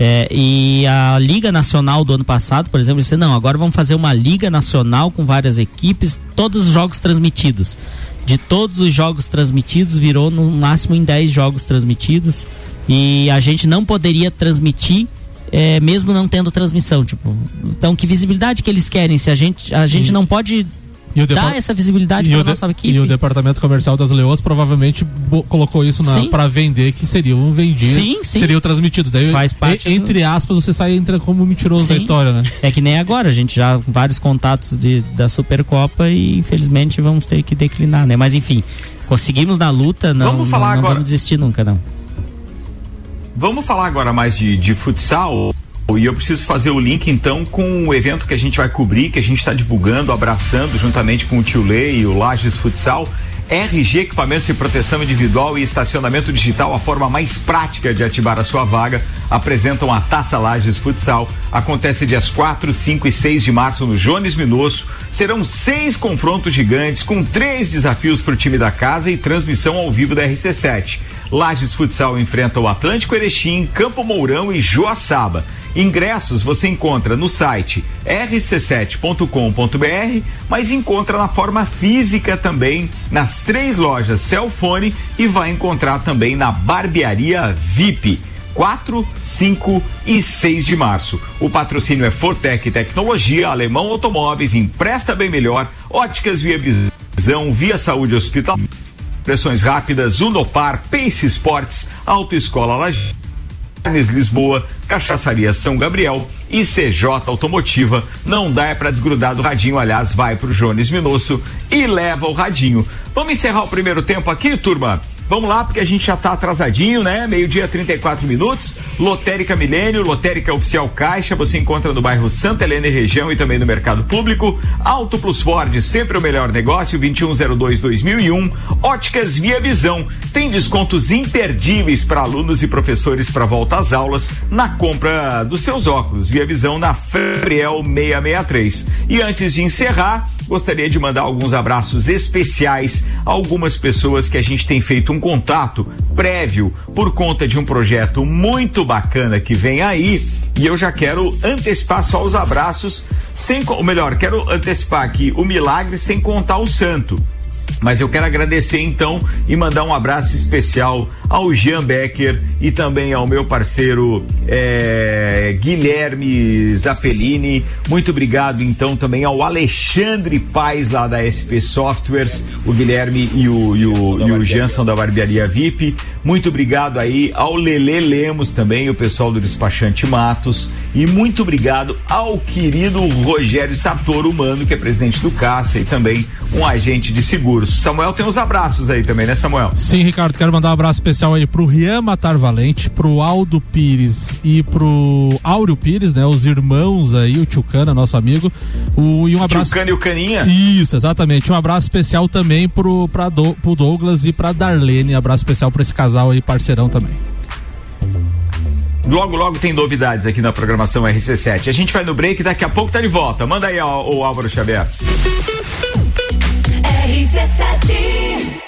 É, e a Liga Nacional do ano passado, por exemplo, disse: não, agora vamos fazer uma Liga Nacional com várias equipes, todos os jogos transmitidos. De todos os jogos transmitidos, virou no máximo em 10 jogos transmitidos. E a gente não poderia transmitir, é, mesmo não tendo transmissão. Tipo, então, que visibilidade que eles querem? Se a gente, a gente E- não pode E o depar- essa visibilidade para nossa equipe. e o departamento comercial das Leoas provavelmente colocou isso para vender que seriam vendidos, Sim, sim. seriam transmitidos. Daí, Faz parte e- entre aspas, você sai entra como mentiroso da Sim. história, né? É que nem agora, a gente já vários contatos de, da Supercopa e infelizmente vamos ter que declinar, né? Mas enfim, conseguimos na luta, não, Vamos falar não, não agora. vamos desistir nunca, não. Vamos falar agora mais de, de futsal. E eu preciso fazer o link então com o evento que a gente vai cobrir, que a gente está divulgando, abraçando juntamente com o Tio Lei e o Lages Futsal. RG Equipamentos de Proteção Individual e Estacionamento Digital, a forma mais prática de ativar a sua vaga, apresentam a Taça Lages Futsal. Acontece dias 4, 5 e 6 de março no Jones Minosso. Serão seis confrontos gigantes com três desafios para o time da casa e transmissão ao vivo da RC7. Lages Futsal enfrenta o Atlântico Erechim, Campo Mourão e Joaçaba. Ingressos você encontra no site rc7.com.br, mas encontra na forma física também nas três lojas Celfone e vai encontrar também na Barbearia VIP. 4, 5 e 6 de março. O patrocínio é Fortec Tecnologia, Alemão Automóveis, Empresta Bem Melhor, Óticas Via Visão, Via Saúde Hospital, Pressões Rápidas, Unopar, Pace Sports, Autoescola Laje. Lisboa, Cachaçaria São Gabriel e CJ Automotiva. Não dá é pra desgrudar do radinho, aliás, vai pro Jones Minosso e leva o radinho. Vamos encerrar o primeiro tempo aqui, turma? Vamos lá, porque a gente já tá atrasadinho, né? Meio-dia, 34 minutos. Lotérica Milênio, Lotérica Oficial Caixa, você encontra no bairro Santa Helena e região e também no mercado público. Auto Plus Ford, sempre o melhor negócio, 2102-2001. Óticas Via Visão, tem descontos imperdíveis para alunos e professores para volta às aulas na compra dos seus óculos. Via Visão na Fabriel 663. E antes de encerrar, gostaria de mandar alguns abraços especiais a algumas pessoas que a gente tem feito um contato prévio por conta de um projeto muito bacana que vem aí. E eu já quero antecipar só os abraços, sem, ou melhor, quero antecipar aqui o milagre sem contar o santo. Mas eu quero agradecer então e mandar um abraço especial ao Jean Becker e também ao meu parceiro é, Guilherme Zappellini. Muito obrigado então também ao Alexandre Paz lá da SP Softwares, o Guilherme e o, e o, e o Jean são da Barbearia VIP. Muito obrigado aí ao Lele Lemos também, o pessoal do Despachante Matos. E muito obrigado ao querido Rogério Sartoro Humano, que é presidente do Cassa e também um agente de seguros. Samuel tem uns abraços aí também, né, Samuel? Sim, Ricardo, quero mandar um abraço especial aí pro Rian Matar Valente, pro Aldo Pires e pro Áureo Pires, né? Os irmãos aí, o Tchucana, nosso amigo. O, e um abraço. Tchucana e o Caninha? Isso, exatamente. Um abraço especial também pro, pra do, pro Douglas e pra Darlene. Abraço especial pra esse casal aí, parceirão também. Logo, logo tem novidades aqui na programação RC7. A gente vai no break e daqui a pouco tá de volta. Manda aí, ó, o Álvaro Xavier. RC7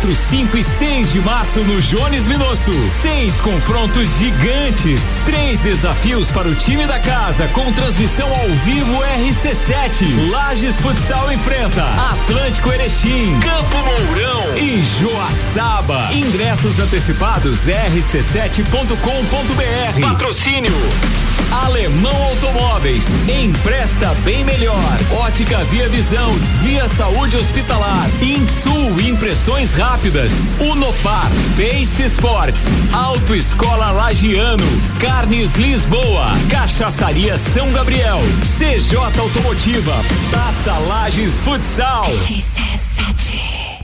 4, 5 e 6 de março no Jones Minosso. Seis confrontos gigantes. Três desafios para o time da casa com transmissão ao vivo RC7. Lages Futsal enfrenta Atlântico Erechim, Campo Mourão e Joaçaba. Ingressos antecipados rc7.com.br. Patrocínio Alemão Automóveis. Empresta bem melhor. Ótica Via Visão. Via Saúde Hospitalar. Insul Impressões Rápidas. Unopar. Pace Sports. Autoescola Lagiano. Carnes Lisboa. Cachaçaria São Gabriel. CJ Automotiva. Taça Lages Futsal.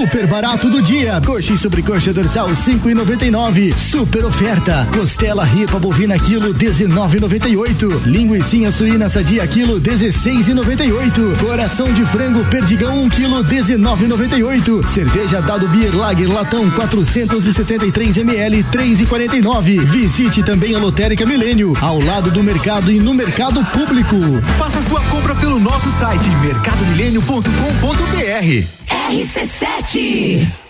Super barato do dia. Coxa e sobrecoxa dorsal 5,99. Super oferta. Costela ripa bovina quilo 19,98. Linguiça suína sadia quilo 16,98. Coração de frango perdigão 1 quilo 19,98. Cerveja Dado Beer Lager latão 473 ml 3,49. Visite também a Lotérica Milênio ao lado do mercado e no mercado público. Faça sua compra pelo nosso site mercadomilênio.com.br. RC7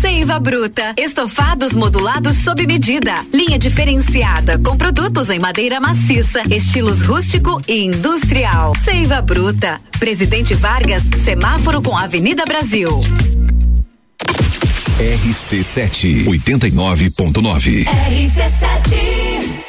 Seiva Bruta. Estofados modulados sob medida. Linha diferenciada com produtos em madeira maciça, estilos rústico e industrial. Seiva Bruta. Presidente Vargas, semáforo com Avenida Brasil. RC7 89.9. RC7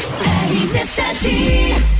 RC7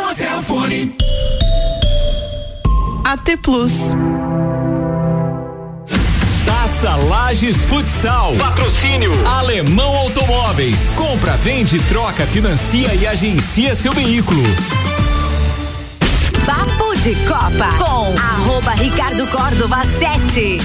Cellfone. AT Plus. Taça Lages Futsal. Patrocínio Alemão Automóveis. Compra, vende, troca, financia e agencia seu veículo. Papo de Copa com arroba Ricardo Córdova 7.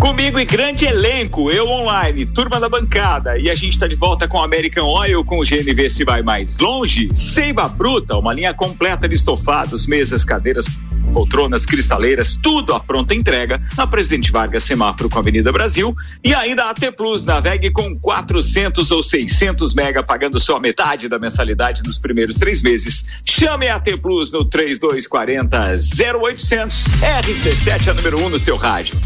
Comigo e grande elenco, eu online, turma da bancada. E a gente está de volta com American Oil, com o GNV se vai mais longe. Seiva Bruta, uma linha completa de estofados, mesas, cadeiras, poltronas, cristaleiras, tudo à pronta entrega na Presidente Vargas Semáforo com a Avenida Brasil. E ainda a AT Plus, navegue com 400 ou 600 mega, pagando só metade da mensalidade nos primeiros três meses. Chame a AT Plus no 3240 0800 RC7 a número 1 um no seu rádio.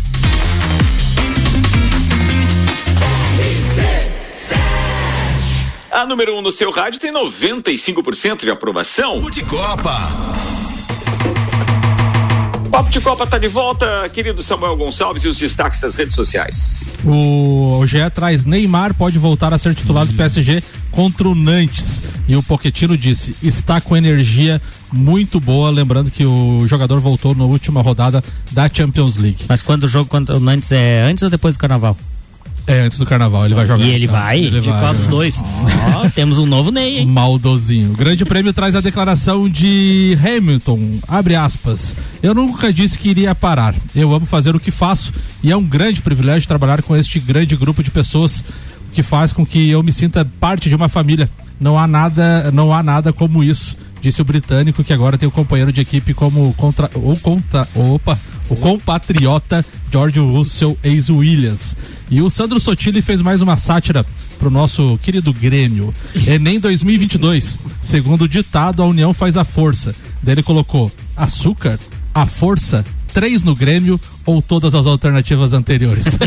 A número 1 um no seu rádio tem 95% de aprovação. De Copa. Papo de Copa tá de volta, querido Samuel Gonçalves e os destaques das redes sociais. O, o GE traz Neymar pode voltar a ser titular do PSG contra o Nantes. E o Poquetino disse: está com energia muito boa. Lembrando que o jogador voltou na última rodada da Champions League. Mas quando o jogo contra o Nantes é antes ou depois do carnaval? É, antes do carnaval, ele vai jogar. E ele então. vai? Ele de qual dos dois? Ó, (laughs) temos um novo Ney, hein? Maldozinho. O Grande Prêmio traz a declaração de Hamilton, abre aspas. Eu nunca disse que iria parar. Eu amo fazer o que faço e é um grande privilégio trabalhar com este grande grupo de pessoas que faz com que eu me sinta parte de uma família. Não há nada, não há nada como isso, disse o britânico que agora tem o companheiro de equipe como contra ou contra, opa, o compatriota George Russell ex-Williams. E o Sandro Sotile fez mais uma sátira pro nosso querido Grêmio. Enem 2022. Segundo o ditado, a união faz a força. Daí ele colocou açúcar, a força, três no Grêmio ou todas as alternativas anteriores. (laughs)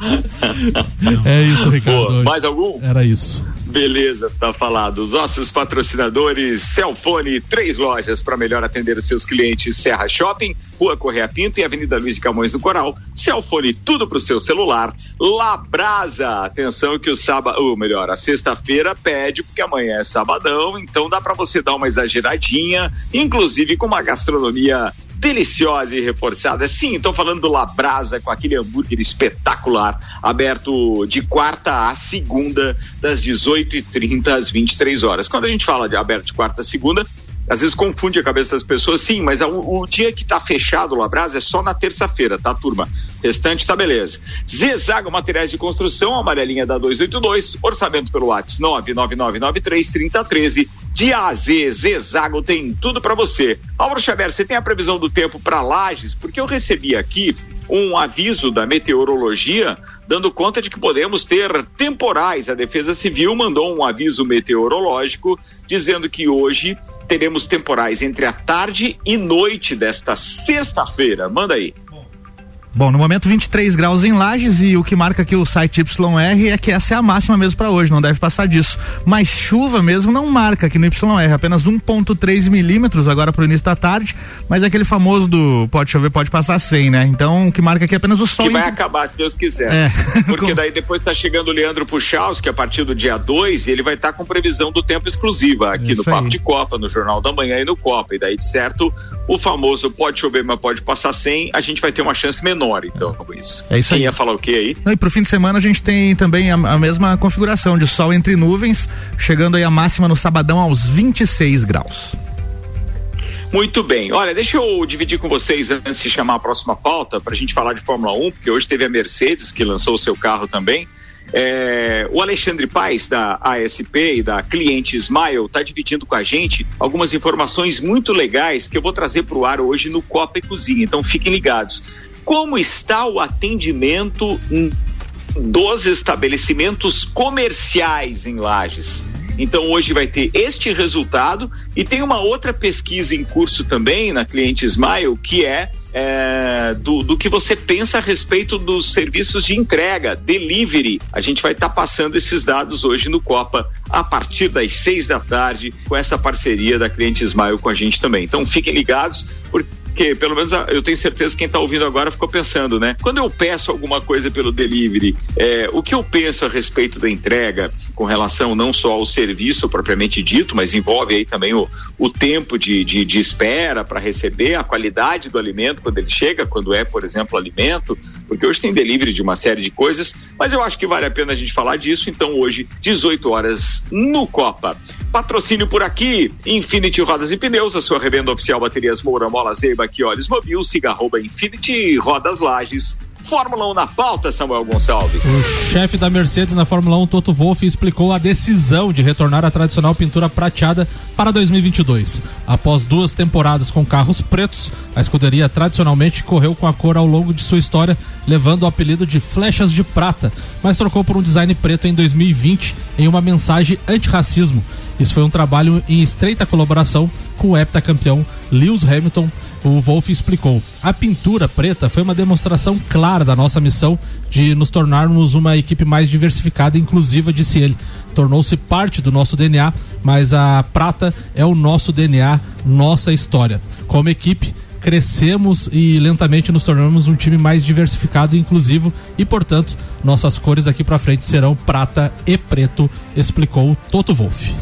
(laughs) é isso, Ricardo. Mais algum? Era isso. Beleza, tá falado. Os nossos patrocinadores, Celfone, três lojas para melhor atender os seus clientes: Serra Shopping, Rua Correia Pinto e Avenida Luiz de Camões do Coral. Celfone, tudo pro seu celular. Labrasa, atenção que o sábado, ou melhor, a sexta-feira pede, porque amanhã é sabadão, então dá para você dar uma exageradinha, inclusive com uma gastronomia deliciosa e reforçada. Sim, estou falando do Labrasa com aquele hambúrguer espetacular, aberto de quarta a segunda, das 18h30 às 23 horas. Quando a gente fala de aberto de quarta a segunda, às vezes confunde a cabeça das pessoas, sim, mas o, o dia que tá fechado o Labrasa é só na terça-feira, tá, turma? Restante tá beleza. Zezago Materiais de Construção, amarelinha da 282, orçamento pelo WhatsApp 999933013. De A a Z, Zezago tem tudo para você. Álvaro Xavier, você tem a previsão do tempo para Lages? Porque eu recebi aqui um aviso da meteorologia dando conta de que podemos ter temporais. A Defesa Civil mandou um aviso meteorológico dizendo que hoje teremos temporais entre a tarde e noite desta sexta-feira. Manda aí. Bom, no momento 23 graus em Lages e o que marca aqui o site YR é que essa é a máxima mesmo para hoje, não deve passar disso. Mas chuva mesmo não marca aqui no YR, apenas 1.3 milímetros agora para o início da tarde, mas é aquele famoso do pode chover, pode passar sem, né? Então o que marca aqui é apenas o sol. Que vai acabar, se Deus quiser. É. (laughs) Porque daí depois está chegando o Leandro Puchalski a partir do dia 2 e ele vai estar tá com previsão do tempo exclusiva aqui Isso no Papo aí. de Copa, no Jornal da Manhã e no Copa. E daí, de certo, o famoso pode chover, mas pode passar sem, a gente vai ter uma chance menor menor, então, isso. É isso Quem aí. ia falar o que aí? Não, e pro fim de semana a gente tem também a, a, mesma configuração de sol entre nuvens, chegando aí a máxima no sabadão aos 26 graus. Muito bem. Olha, deixa eu dividir com vocês antes de chamar a próxima pauta para a gente falar de Fórmula 1, porque hoje teve a Mercedes que lançou o seu carro também. É, o Alexandre Paes, da ASP e da cliente Smile, está dividindo com a gente algumas informações muito legais que eu vou trazer para o ar hoje no Copa e Cozinha. Então fiquem ligados. Como está o atendimento dos estabelecimentos comerciais em Lages? Então hoje vai ter este resultado e tem uma outra pesquisa em curso também na cliente Smile que é é, do, do, que você pensa a respeito dos serviços de entrega, delivery. A gente vai estar tá passando esses dados hoje no Copa a partir das seis da tarde com essa parceria da cliente Smile com a gente também. Então fiquem ligados porque porque pelo menos eu tenho certeza que quem está ouvindo agora ficou pensando, né? Quando eu peço alguma coisa pelo delivery, é, o que eu penso a respeito da entrega com relação não só ao serviço propriamente dito, mas envolve aí também o, o tempo de, de, de espera para receber, a qualidade do alimento quando ele chega, quando é, por exemplo, alimento, porque hoje tem delivery de uma série de coisas, mas eu acho que vale a pena a gente falar disso, então hoje, 18 horas no Copa. Patrocínio por aqui, Infinity Rodas e Pneus, a sua revenda oficial baterias Moura, Mola, Zeiba, Olhos Mobil, siga arroba Infinity Rodas Lages. Fórmula 1 na pauta, Samuel Gonçalves. O chefe da Mercedes na Fórmula 1, Toto Wolff, explicou a decisão de retornar à tradicional pintura prateada para 2022. Após duas temporadas com carros pretos, a escuderia tradicionalmente correu com a cor ao longo de sua história, levando o apelido de Flechas de Prata, mas trocou por um design preto em 2020 em uma mensagem antirracismo. Isso foi um trabalho em estreita colaboração com o heptacampeão Lewis Hamilton, o Wolff explicou. A pintura preta foi uma demonstração clara da nossa missão de nos tornarmos uma equipe mais diversificada e inclusiva, disse ele. Tornou-se parte do nosso DNA, mas a prata é o nosso DNA, nossa história. Como equipe, crescemos e lentamente nos tornamos um time mais diversificado e inclusivo e, portanto, nossas cores daqui para frente serão prata e preto, explicou Toto Wolff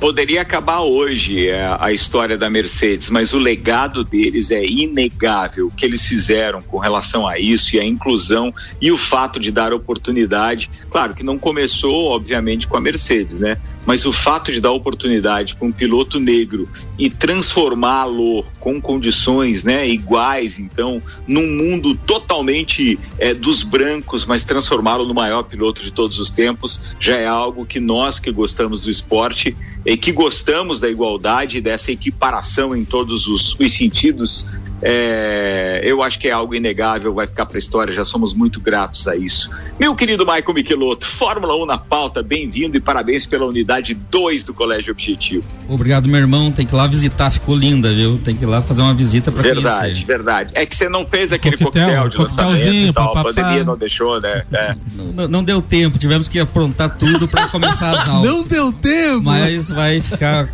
poderia acabar hoje é, a história da Mercedes, mas o legado deles é inegável. O que eles fizeram com relação a isso e a inclusão e o fato de dar oportunidade. Claro que não começou, obviamente, com a Mercedes, né? Mas o fato de dar oportunidade para um piloto negro e transformá-lo com condições, né, iguais, então, num mundo totalmente é, dos brancos, mas transformá-lo no maior piloto de todos os tempos, já é algo que nós que gostamos do esporte e que gostamos da igualdade, dessa equiparação em todos os, os sentidos, é, eu acho que é algo inegável, vai ficar para a história, já somos muito gratos a isso. Meu querido Michael Michelotto, Fórmula 1 na pauta, bem-vindo e parabéns pela unidade 2 do Colégio Objetivo. Obrigado, meu irmão, tem que ir lá visitar, ficou linda, viu? Tem que ir lá fazer uma visita para Verdade, conhecer. verdade. É que você não fez aquele coquetel, coquetel de lançamento e tal, a pandemia não deixou, né? É. Não, não, não, deu tempo, tivemos que aprontar tudo para começar as (laughs) aulas. Não deu tempo! Mas vai ficar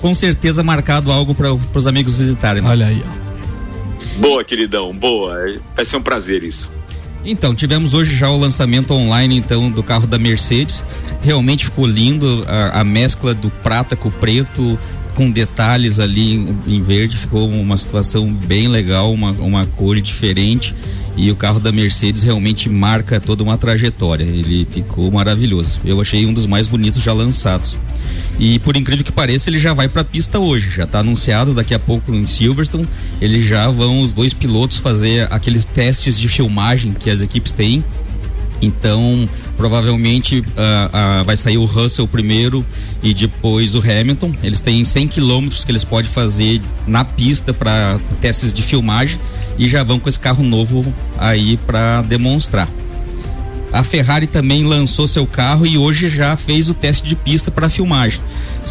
com certeza marcado algo para os amigos visitarem. Né? Olha aí, ó. Boa, queridão, boa. Vai ser um prazer isso. Então, tivemos hoje já o lançamento online então do carro da Mercedes. Realmente ficou lindo a, a mescla do prata com o preto, com detalhes ali em, verde, ficou uma situação bem legal, uma, uma cor diferente e o carro da Mercedes realmente marca toda uma trajetória. Ele ficou maravilhoso. Eu achei um dos mais bonitos já lançados. E por incrível que pareça, ele já vai para a pista hoje. Já está anunciado daqui a pouco em Silverstone. Eles já vão os dois pilotos fazer aqueles testes de filmagem que as equipes têm. Então, provavelmente uh, uh, vai sair o Russell primeiro e depois o Hamilton. Eles têm 100 quilômetros que eles podem fazer na pista para testes de filmagem e já vão com esse carro novo aí para demonstrar. A Ferrari também lançou seu carro e hoje já fez o teste de pista para filmagem.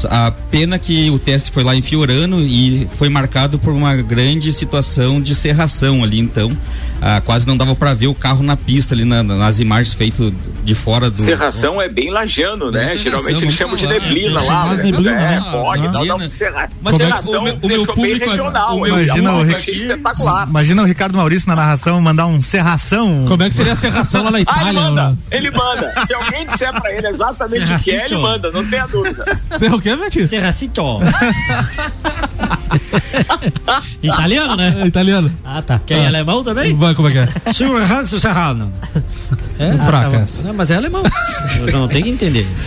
A pena que o teste foi lá em Fiorano e foi marcado por uma grande situação de serração ali, então ah, quase não dava para ver o carro na pista ali na, nas imagens feitas de fora do. Serração é bem lajano, né? Geralmente eles chamam de neblina né? lá. É, neblina, é, né? pode, Ah. não, não. Mas Como é que- serração o meu- o meu público, bem regional. o eu, meu- imagina o espetacular. Imagina o Ricardo Maurício na narração mandar um serração. Como é que seria a serração lá na (laughs) Ah, ele Itália? manda, ele manda. Se alguém disser pra ele exatamente o que é, ele manda, não tenha dúvida. É o quê, Betinho? Serracito. (laughs) Italiano, né? É, italiano. Ah, tá. Quem é Ah. alemão também? Vai, como é que é? Serrano. Serrano. É, Um ah, fracasso. tá bom. Não, mas é alemão. Não tenho que entender. (laughs)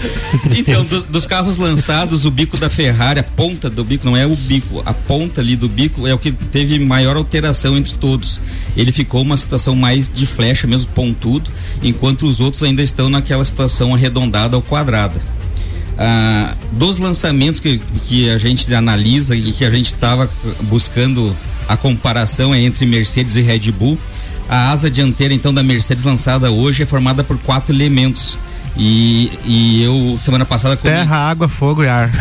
Então, dos, dos carros lançados, o bico da Ferrari, a ponta do bico, não é o bico, a ponta ali do bico é o que teve maior alteração entre todos. Ele ficou uma situação mais de flecha, mesmo pontudo, enquanto os outros ainda estão naquela situação arredondada ou quadrada. Ah, dos lançamentos que, que a gente analisa e que a gente estava buscando a comparação é entre Mercedes e Red Bull, a asa dianteira então da Mercedes lançada hoje é formada por quatro elementos. E, e eu semana passada comi- Terra, água, fogo e ar. (laughs)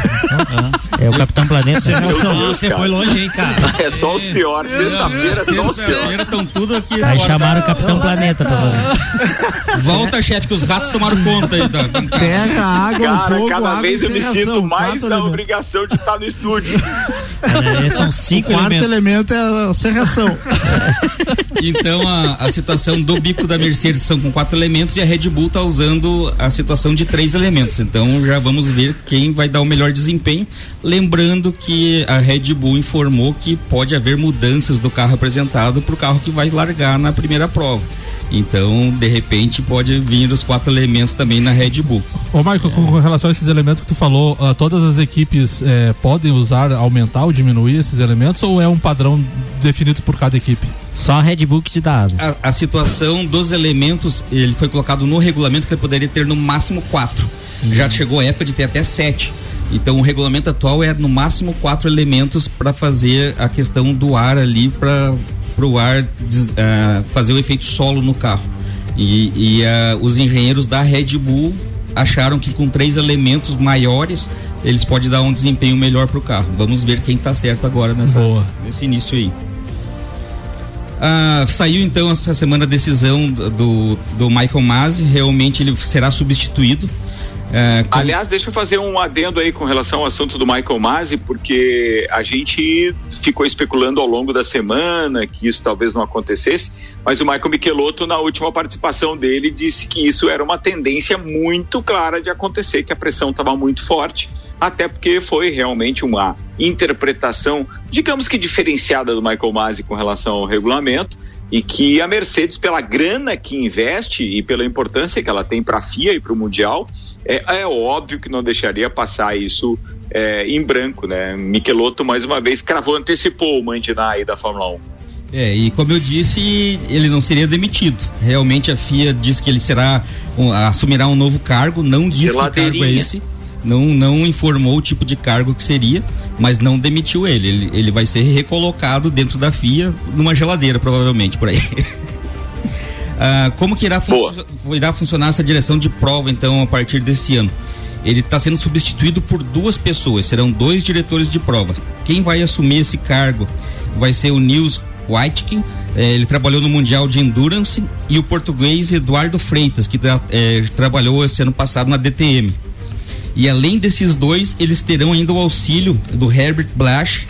É o Capitão Planeta. Serração, você foi longe, hein, cara? (laughs) É só os piores. Sexta-feira é só os piores. Sexta-feira estão tudo aqui. Aí chamaram o Capitão Planeta pra fazer. (laughs) Volta, chefe, que os ratos tomaram conta aí. Da- Terra, água, Cara, fogo, cada água vez eu me sinto mais na elementos. obrigação de estar no estúdio. É, são cinco O quarto elementos. elemento é a serração. Então a, a situação do bico da Mercedes são com quatro elementos e a Red Bull está usando a situação de três elementos. Então já vamos ver quem vai dar o melhor desempenho. Lembrando que a Red Bull informou que pode haver mudanças do carro apresentado para o carro que vai largar na primeira prova. Então, de repente, pode vir os quatro elementos também na Red Bull. Ô, Michael, com, com relação a esses elementos que tu falou, ah, todas as equipes eh, podem usar, aumentar ou diminuir esses elementos ou é um padrão definido por cada equipe? Só a Red Bull que te dá asas. A, a situação dos elementos, ele foi colocado no regulamento que ele poderia ter no máximo quatro. Já chegou a época de ter até sete. Então o regulamento atual é no máximo quatro elementos para fazer a questão do ar ali para o ar des- ah, fazer o efeito solo no carro. E, e, ah, os engenheiros da Red Bull acharam que com três elementos maiores eles podem dar um desempenho melhor para o carro. Vamos ver quem está certo agora nessa, Boa. nesse início aí. Ah, saiu então essa semana a decisão do, do Michael Masi, realmente ele será substituído. Ah, como- Aliás, deixa eu fazer um adendo aí com relação ao assunto do Michael Masi, porque a gente ficou especulando ao longo da semana que isso talvez não acontecesse, mas o Michael Michelotto, na última participação dele, disse que isso era uma tendência muito clara de acontecer, que a pressão estava muito forte, até porque foi realmente uma interpretação, digamos que diferenciada do Michael Masi com relação ao regulamento, e que a Mercedes, pela grana que investe e pela importância que ela tem para a FIA e para o Mundial, é, é óbvio que não deixaria passar isso é, em branco, né? Michelotto mais uma vez cravou, antecipou o Mandiná aí da Fórmula 1. É, e como eu disse, ele não seria demitido. Realmente a FIA diz que ele será um, assumirá um novo cargo, não diz que cargo é esse. Não, não informou o tipo de cargo que seria, mas não demitiu ele. Ele, ele vai ser recolocado dentro da FIA numa geladeira, provavelmente, por aí. (laughs) Ah, como que irá, funcio- irá funcionar essa direção de prova, então, a partir desse ano? Ele está sendo substituído por duas pessoas, serão dois diretores de prova. Quem vai assumir esse cargo vai ser o Nils Whitekin, eh, ele trabalhou no Mundial de Endurance, e o português Eduardo Freitas, que eh, trabalhou esse ano passado na DTM. E além desses dois, eles terão ainda o auxílio do Herbert Blasch,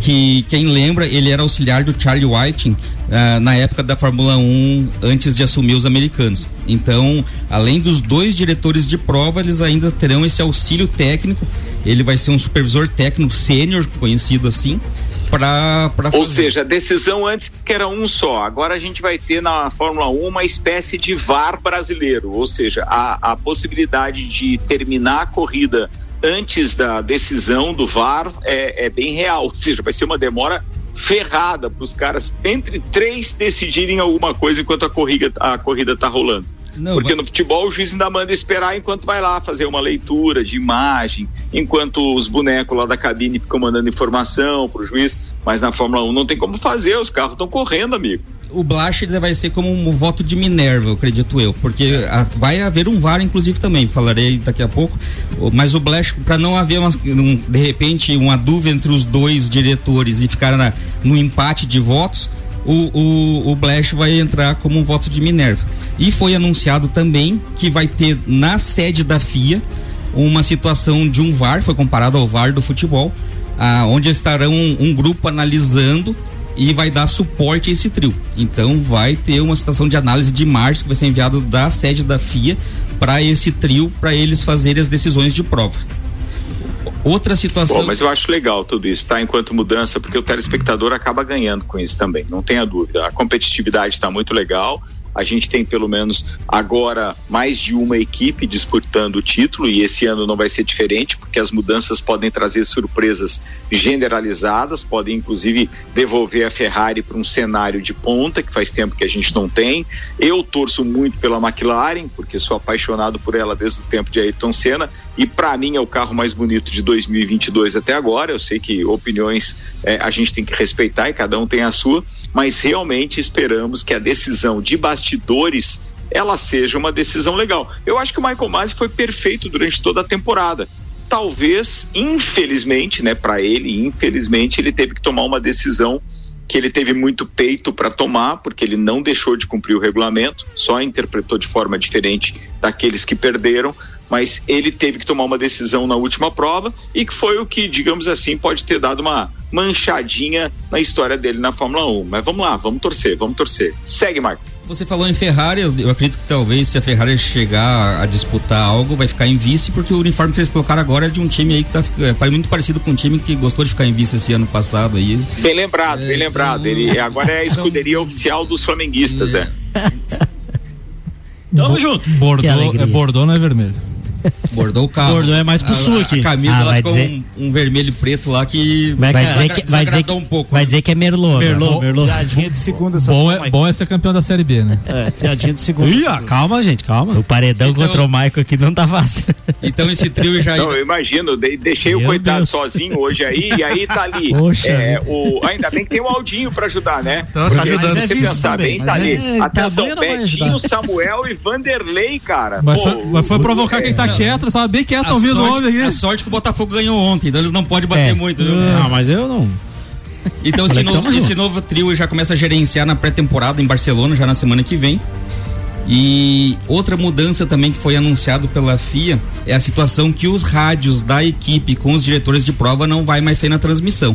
que quem lembra, ele era auxiliar do Charlie Whiting ah, na época da Fórmula 1, antes de assumir os americanos. Então, além dos dois diretores de prova, eles ainda terão esse auxílio técnico. ele vai ser um supervisor técnico sênior, conhecido assim, para Ou seja, a decisão antes que era um só. Agora a gente vai ter na Fórmula 1 uma espécie de VAR brasileiro, ou seja, a, a possibilidade de terminar a corrida antes da decisão do VAR é, é bem real, ou seja, vai ser uma demora ferrada para os caras entre três decidirem alguma coisa enquanto a corrida a corrida está rolando. Não, Porque no futebol o juiz ainda manda esperar enquanto vai lá fazer uma leitura de imagem, enquanto os bonecos lá da cabine ficam mandando informação pro juiz, mas na Fórmula 1 não tem como fazer, os carros estão correndo, amigo. O Blasch ele vai ser como um voto de Minerva, acredito eu, porque a- vai haver um VAR, inclusive também, falarei daqui a pouco. Mas o Blasch, para não haver um, de repente uma dúvida entre os dois diretores e ficar na, no empate de votos, o, o, o Blasch vai entrar como um voto de Minerva. E foi anunciado também que vai ter na sede da FIA uma situação de um VAR, foi comparado ao VAR do futebol, ah, onde estarão um, um grupo analisando e vai dar suporte a esse trio. Então vai ter uma situação de análise de março que vai ser enviado da sede da FIA para esse trio, para eles fazerem as decisões de prova. Outra situação. Bom, mas eu acho legal tudo isso, tá? Enquanto mudança, porque o telespectador acaba ganhando com isso também, não tenha dúvida. A competitividade está muito legal. A gente tem pelo menos agora mais de uma equipe disputando o título e esse ano não vai ser diferente, porque as mudanças podem trazer surpresas generalizadas, podem inclusive devolver a Ferrari para um cenário de ponta que faz tempo que a gente não tem. Eu torço muito pela McLaren, porque sou apaixonado por ela desde o tempo de Ayrton Senna e para mim é o carro mais bonito de 2022 até agora. Eu sei que opiniões eh, a gente tem que respeitar e cada um tem a sua, mas realmente esperamos que a decisão de bastidores ela seja uma decisão legal. Eu acho que o Michael Masi foi perfeito durante toda a temporada. Talvez, infelizmente, né, para ele, infelizmente, ele teve que tomar uma decisão que ele teve muito peito para tomar, porque ele não deixou de cumprir o regulamento, só interpretou de forma diferente daqueles que perderam, mas ele teve que tomar uma decisão na última prova e que foi o que, digamos assim, pode ter dado uma manchadinha na história dele na Fórmula 1. Mas vamos lá, vamos torcer, vamos torcer. Segue, Marco. Você falou em Ferrari, eu, eu acredito que talvez se a Ferrari chegar a disputar algo, vai ficar em vice, porque o uniforme que eles colocaram agora é de um time aí que tá é, muito parecido com um time que gostou de ficar em vice esse ano passado aí. Bem lembrado, bem lembrado. Ele agora é a (laughs) escuderia oficial dos flamenguistas, é. Tamo junto. Bordeaux, é Bordeaux, não é vermelho. Bordou o carro. Bordeaux é mais pro A- sul aqui. A camisa Ah, ela vai ficou dizer- um, um vermelho e preto lá que Vai, desagra- dizer que, vai, dizer que, um pouco. vai dizer que é Merlot. Merlot, agora. Merlot. Piadinha de segunda essa Bom é, bom é ser campeão da Série B, né? É, piadinha de segunda. Ih, calma, gente, calma. O paredão Então- contra o Michael aqui não tá fácil. Então esse trio já Não, eu imagino, de- deixei o Meu coitado Deus. sozinho hoje aí, e aí tá ali. Poxa é, o, ainda bem que tem o Aldinho pra ajudar, né? Tá, tá Porque ajudando. Se você é pensar bem, tá ali. é- Atenção, vai Betinho. Samuel e Vanderlei, cara. Mas, foi, o- provocar quem tá não. Quieto, sabe bem quieto a ouvindo o sorte, homem a aqui. sorte que o Botafogo ganhou ontem, então eles não podem bater É. muito. viu? Ah, mas eu não. Então (laughs) esse novo, esse novo trio já começa a gerenciar na pré-temporada em Barcelona, já na semana que vem. E outra mudança também que foi anunciado pela FIA é a situação que os rádios da equipe com os diretores de prova não vai mais sair na transmissão.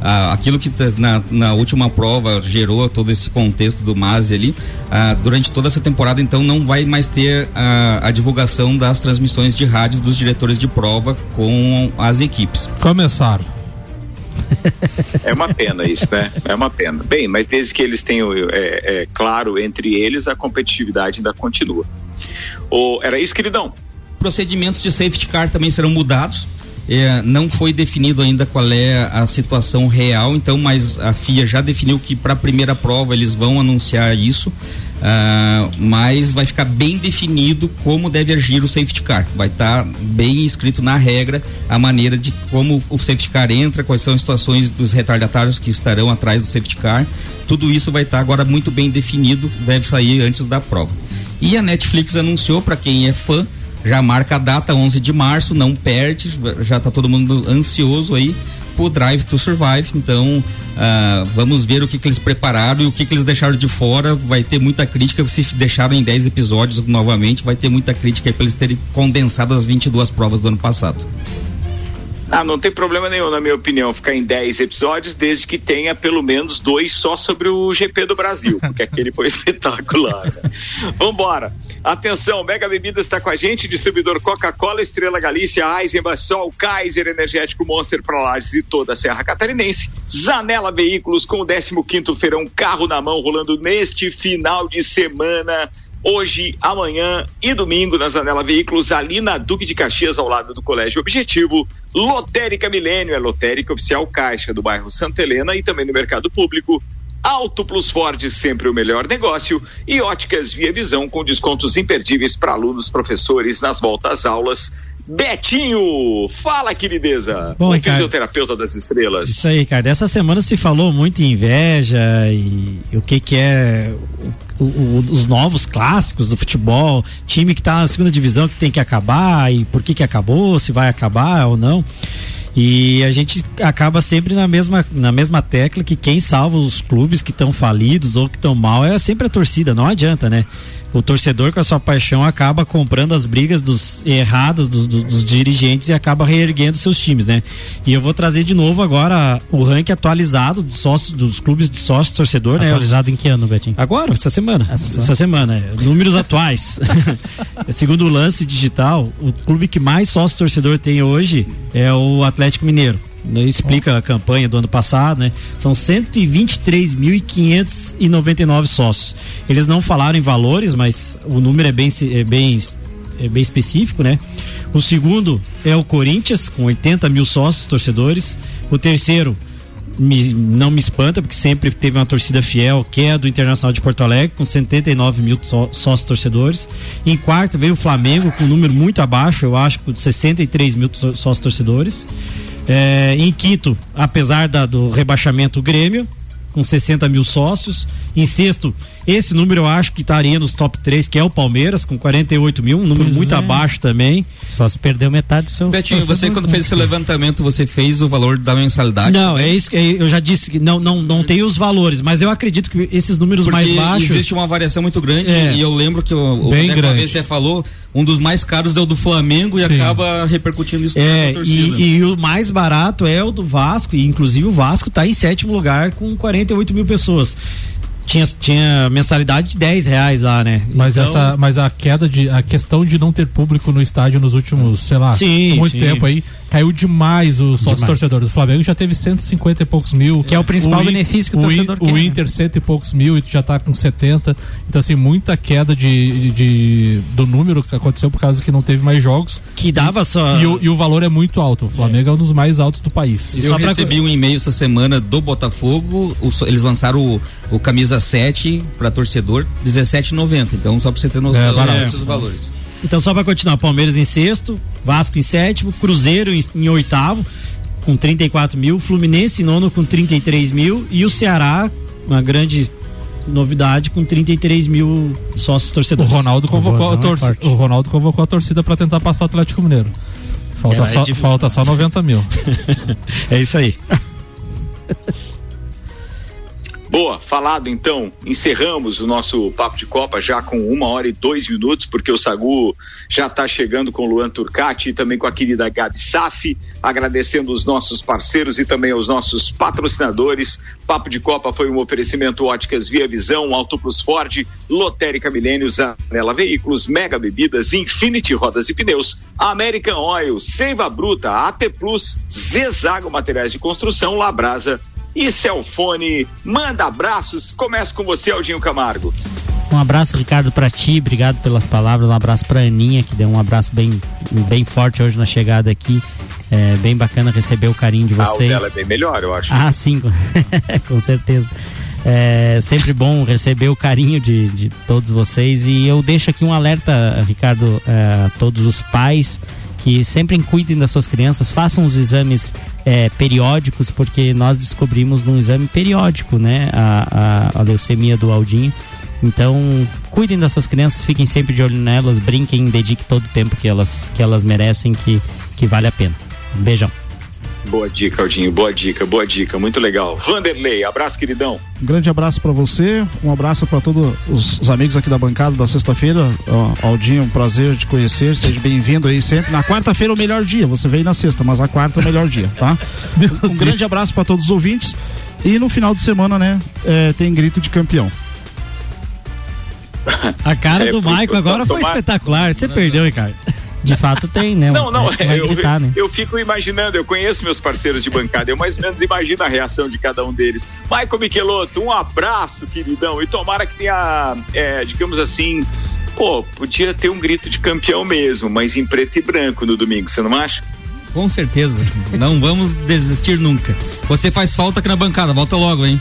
Ah, aquilo que tá na, na última prova gerou todo esse contexto do Masi ali, ah, durante toda essa temporada então não vai mais ter ah, a divulgação das transmissões de rádio dos diretores de prova com as equipes. Começaram. É uma pena isso, né? É uma pena. Bem, mas desde que eles tenham, é, é, claro, entre eles, a competitividade ainda continua. O, era isso, queridão? procedimentos de safety car também serão mudados. É, não foi definido ainda qual é a situação real, então, mas a FIA já definiu que para a primeira prova eles vão anunciar isso. Ah, mas vai ficar bem definido como deve agir o safety car. Vai estar bem escrito na regra a maneira de como o safety car entra, quais são as situações dos retardatários que estarão atrás do safety car. Tudo isso vai estar agora muito bem definido, deve sair antes da prova. E a Netflix anunciou para quem é fã já marca a data 11 de março, não perde, já tá todo mundo ansioso aí pro Drive to Survive, então ah, vamos ver o que, que eles prepararam e o que, que eles deixaram de fora, vai ter muita crítica, se deixaram em 10 episódios novamente, vai ter muita crítica pra eles terem condensado as 22 provas do ano passado. Ah, não tem problema nenhum, na minha opinião, ficar em 10 episódios, desde que tenha pelo menos dois só sobre o GP do Brasil, (laughs) porque aquele foi (laughs) espetacular. Né? Vambora. Atenção, Mega Bebidas está com a gente, distribuidor Coca-Cola, Estrela Galícia, Eisenbahn, Sol, Kaiser, Energético Monster para Lages e toda a Serra Catarinense. Zanela Veículos com o 15º Feirão Carro na Mão rolando neste final de semana. Hoje, amanhã e domingo na Zanela Veículos, ali na Duque de Caxias, ao lado do Colégio Objetivo. Lotérica Milênio, é lotérica oficial Caixa do bairro Santa Helena e também no mercado público. Auto Plus Ford, sempre o melhor negócio. E óticas Via Visão, com descontos imperdíveis para alunos, professores nas voltas aulas. Betinho, fala, querideza. Bom, o Ricardo. fisioterapeuta das estrelas. Isso aí, cara. Essa semana se falou muito em inveja e o que que é o- o- os novos clássicos do futebol, time que tá na segunda divisão que tem que acabar e por que que acabou, se vai acabar ou não. E a gente acaba sempre na mesma, na mesma tecla que quem salva os clubes que estão falidos ou que estão mal é sempre a torcida, não adianta, né? O torcedor com a sua paixão acaba comprando as brigas dos erradas dos, dos- dos dirigentes e acaba reerguendo seus times, né? E eu vou trazer de novo agora o ranking atualizado dos sócios dos clubes de sócio torcedor, né? Atualizado em que ano, Betinho? Agora, essa semana. Essa Essa, semana. é. Números atuais. (laughs) Segundo o lance digital, o clube que mais sócio torcedor tem hoje é o Atlético Mineiro. Né, Explica a campanha do ano passado, né? São 123.599 sócios. Eles não falaram em valores, mas o número é bem, é bem, é bem específico, né? O segundo é o Corinthians, com 80 mil sócios torcedores. O terceiro me- não me espanta, porque sempre teve uma torcida fiel, que é a do Internacional de Porto Alegre, com 79 mil só- sócios torcedores. Em quarto veio o Flamengo, com um número muito abaixo, eu acho, com 63 mil só- sócios torcedores. É, em quinto, apesar da- do rebaixamento, o Grêmio, com 60 mil sócios. Em sexto, esse número eu acho que estaria nos top 3, que é o Palmeiras, com 48 mil, um número Pois muito é. abaixo também. Só se perdeu metade do seu. Betinho, você quando fez esse levantamento, você fez o valor da mensalidade? Não, é isso que eu já disse que não, não, não tem os valores, mas eu acredito que esses números Porque mais baixos. existe uma variação muito grande É. e eu lembro que o, o Bem grande. vez até falou, um dos mais caros é o do Flamengo e Sim. acaba repercutindo isso É, na torcida. e, e o mais barato é o do Vasco, e inclusive o Vasco está em sétimo lugar com 48 mil pessoas. Tinha, tinha mensalidade de 10 reais lá, né? Mas, Então- essa, mas a queda de. A questão de não ter público no estádio nos últimos, sei lá, Sim, muito sim. tempo aí, caiu demais o sócio torcedor. Do Flamengo já teve 150 e poucos mil. Que é o principal In- benefício que o In- torcedor O quer, né? Inter cento e poucos mil e já tá com 70. Então, assim, muita queda de, de- do número que aconteceu por causa que não teve mais jogos. Que dava só. E, o, e o valor é muito alto. O Flamengo é, um dos mais altos do país. Eu recebi um e-mail essa semana do Botafogo, o eles lançaram o, o camisa 7 para torcedor, 17,90. Então, só para você ter noção É, desses valores. Então, só para continuar: Palmeiras em sexto, Vasco em sétimo, Cruzeiro em, em oitavo, com 34 mil, Fluminense em nono com 33 mil e o Ceará, uma grande novidade, com 33 mil sócios O torcedores. Ronaldo convocou, a Vozão é torci- forte. o Ronaldo convocou a torcida para tentar passar o Atlético Mineiro. Falta, É, só, é falta só 90 mil. (laughs) é isso aí. (laughs) Boa, falado então. Encerramos o nosso Papo de Copa já com uma hora e dois minutos, porque o Sagu já está chegando com o Luan Turcati e também com a querida Gabi Sassi, agradecendo os nossos parceiros e também aos nossos patrocinadores. Papo de Copa foi um oferecimento óticas Via Visão, Auto Plus Ford, Lotérica Milênios, Anela Veículos, Mega Bebidas, Infinity Rodas e Pneus, American Oil, Seiva Bruta, AT Plus, Zezago Materiais de Construção, Labrasa e Celfone. Manda abraços. Começa com você, Aldinho Camargo. Um abraço, Ricardo, pra ti. Obrigado pelas palavras. Um abraço pra Aninha, que deu um abraço bem, bem forte hoje na chegada aqui. É bem bacana receber o carinho de Ah, o vocês. dela é bem melhor, eu acho. Ah, sim, (laughs) com- com certeza. É sempre bom receber o carinho de, de todos vocês e eu deixo aqui um alerta, Ricardo, é, a todos os pais que sempre cuidem das suas crianças, façam os exames é, periódicos, porque nós descobrimos num exame periódico, né, a, a, a leucemia do Aldinho. Então, cuidem das suas crianças, fiquem sempre de olho nelas, brinquem, dediquem todo o tempo que elas, que elas merecem, que, que vale a pena. Um beijão. Boa dica, Aldinho. Boa dica, boa dica. Muito legal. Vanderlei, abraço, queridão. Um grande abraço para você, um abraço para todos os, os amigos aqui da bancada da sexta-feira. Aldinho, um prazer te conhecer, seja bem-vindo aí sempre. Na quarta-feira é o melhor dia, você veio na sexta, mas a quarta é o melhor dia, tá? (laughs) Um grande abraço para todos os ouvintes e no final de semana, né, é, tem grito de campeão. A cara É, do Maico agora foi espetacular. Você perdeu, Ricardo. De fato tem, né? Não, não, Vai eu, gritar, né? eu fico imaginando, eu conheço meus parceiros de bancada, eu mais ou menos imagino a reação de cada um deles. Michael Michelotto, um abraço, queridão, e tomara que tenha, é, digamos assim, pô, podia ter um grito de campeão mesmo, mas em preto e branco no domingo, você não acha? Com certeza. Não vamos desistir nunca. Você faz falta aqui na bancada, volta logo, hein?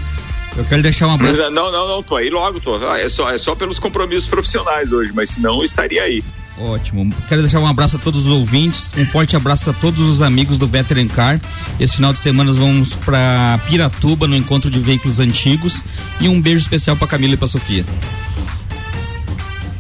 Eu quero deixar um abraço. Não, não, não, tô aí logo, tô. Ah, É só, é só pelos compromissos profissionais hoje, mas senão eu estaria aí. Ótimo. Quero deixar um abraço a todos os ouvintes, um forte abraço a todos os amigos do Veteran Car. Esse final de semana vamos para Piratuba no encontro de veículos antigos e um beijo especial para Camila e para Sofia.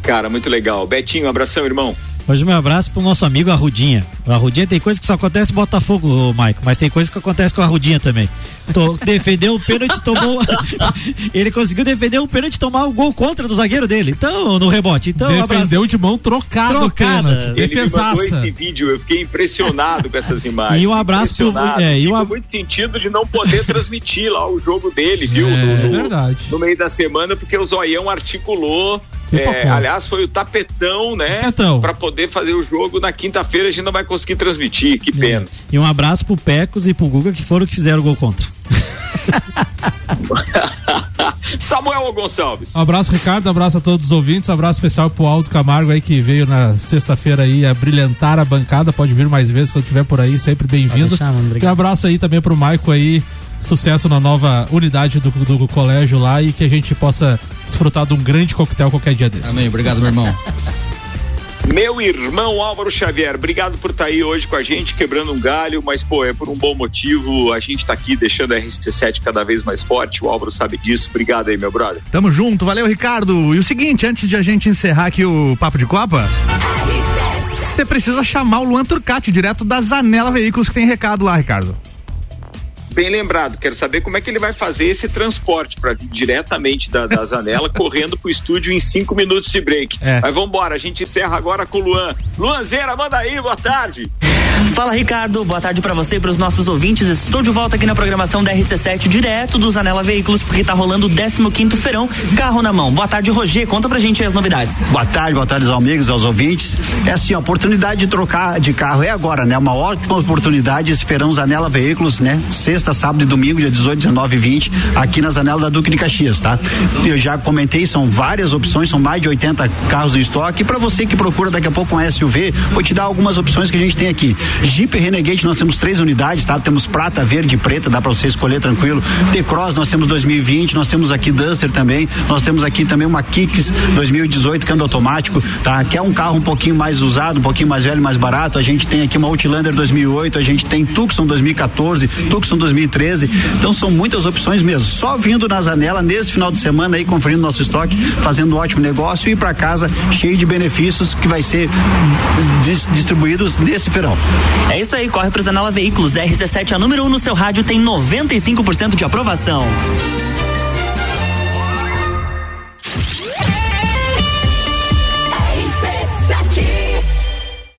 Cara, muito legal. Betinho, um abração, irmão. Hoje meu abraço pro nosso amigo Arrudinha. O Arrudinha tem coisa que só acontece em Botafogo, Maico, mas tem coisa que acontece com o Arrudinha também. Tô, (laughs) defendeu o pênalti, tomou. (laughs) ele conseguiu defender o pênalti e tomar o gol contra do zagueiro dele. Então, no rebote. Então, um abraço. Defendeu de mão trocada. Trocada. pênalti. Ele Defesaça. esse vídeo, eu fiquei impressionado com essas imagens. (laughs) E um abraço pro- é, e muito sentido de não poder transmitir lá o jogo dele, viu? É, no, no- verdade. no meio da semana, porque o Zoião articulou. É, aliás, foi o tapetão, né? Tapetão. Pra poder fazer o jogo na quinta-feira, a gente não vai conseguir transmitir. Que pena. E um abraço pro Pecos e pro Guga que foram que fizeram o gol contra. (laughs) Samuel Gonçalves. Abraço, Ricardo. Abraço a todos os ouvintes. Abraço especial pro Aldo Camargo aí que veio na sexta-feira aí a brilhantar a bancada. Pode vir mais vezes quando estiver por aí. Sempre bem-vindo. E um abraço aí também pro Maico aí. Sucesso na nova unidade do, do colégio lá e que a gente possa desfrutar de um grande coquetel qualquer dia desse. Amém. Obrigado, meu irmão. Meu irmão Álvaro Xavier, obrigado por estar aí hoje com a gente, quebrando um galho, mas pô, é por um bom motivo. A gente tá aqui deixando a RC7 cada vez mais forte. O Álvaro sabe disso. Obrigado aí, meu brother. Tamo junto, valeu, Ricardo. E o seguinte, antes de a gente encerrar aqui o Papo de Copa, você precisa chamar o Luan Turcati, direto da Zanela Veículos, que tem recado lá, Ricardo. Bem lembrado, quero saber como é que ele vai fazer esse transporte para diretamente da, da Zanela, (laughs) correndo pro estúdio em cinco minutos de break. É. Mas vamos embora, a gente encerra agora com o Luan. Luanzeira, manda aí, boa tarde. Fala Ricardo, boa tarde pra você e pros nossos ouvintes. Estou de volta aqui na programação da RC7 direto do Zanela Veículos porque tá rolando o 15º feirão Carro na Mão. Boa tarde, Roger. Conta pra gente as novidades. Boa tarde, boa tarde aos amigos, aos ouvintes. É assim, a oportunidade de trocar de carro é agora, né? Uma ótima oportunidade, esse feirão Zanela Veículos, né? Sexta, sábado e domingo, dia 18, 19 e 20, aqui na Zanela da Duque de Caxias, tá? Eu já comentei, são várias opções, são mais de 80 carros em estoque. E pra você que procura daqui a pouco um SUV, vou te dar algumas opções que a gente tem aqui. Jeep Renegade, nós temos três unidades, tá? Temos prata, verde e preta, dá pra você escolher tranquilo. T-Cross, nós temos 2020, nós temos aqui Duster também, nós temos aqui também uma Kicks 2018, câmbio automático, tá? Quer um carro um pouquinho mais usado, um pouquinho mais velho, mais barato, a gente tem aqui uma Outlander 2008, a gente tem Tucson 2014, Tucson 2013, então são muitas opções mesmo. Só vindo na Zanela nesse final de semana aí, conferindo nosso estoque, fazendo um ótimo negócio e pra casa cheio de benefícios que vai ser dis- distribuídos nesse feirão. É isso aí, corre pro Zanela Veículos. RC7, a número 1 um no seu rádio, tem 95% de aprovação.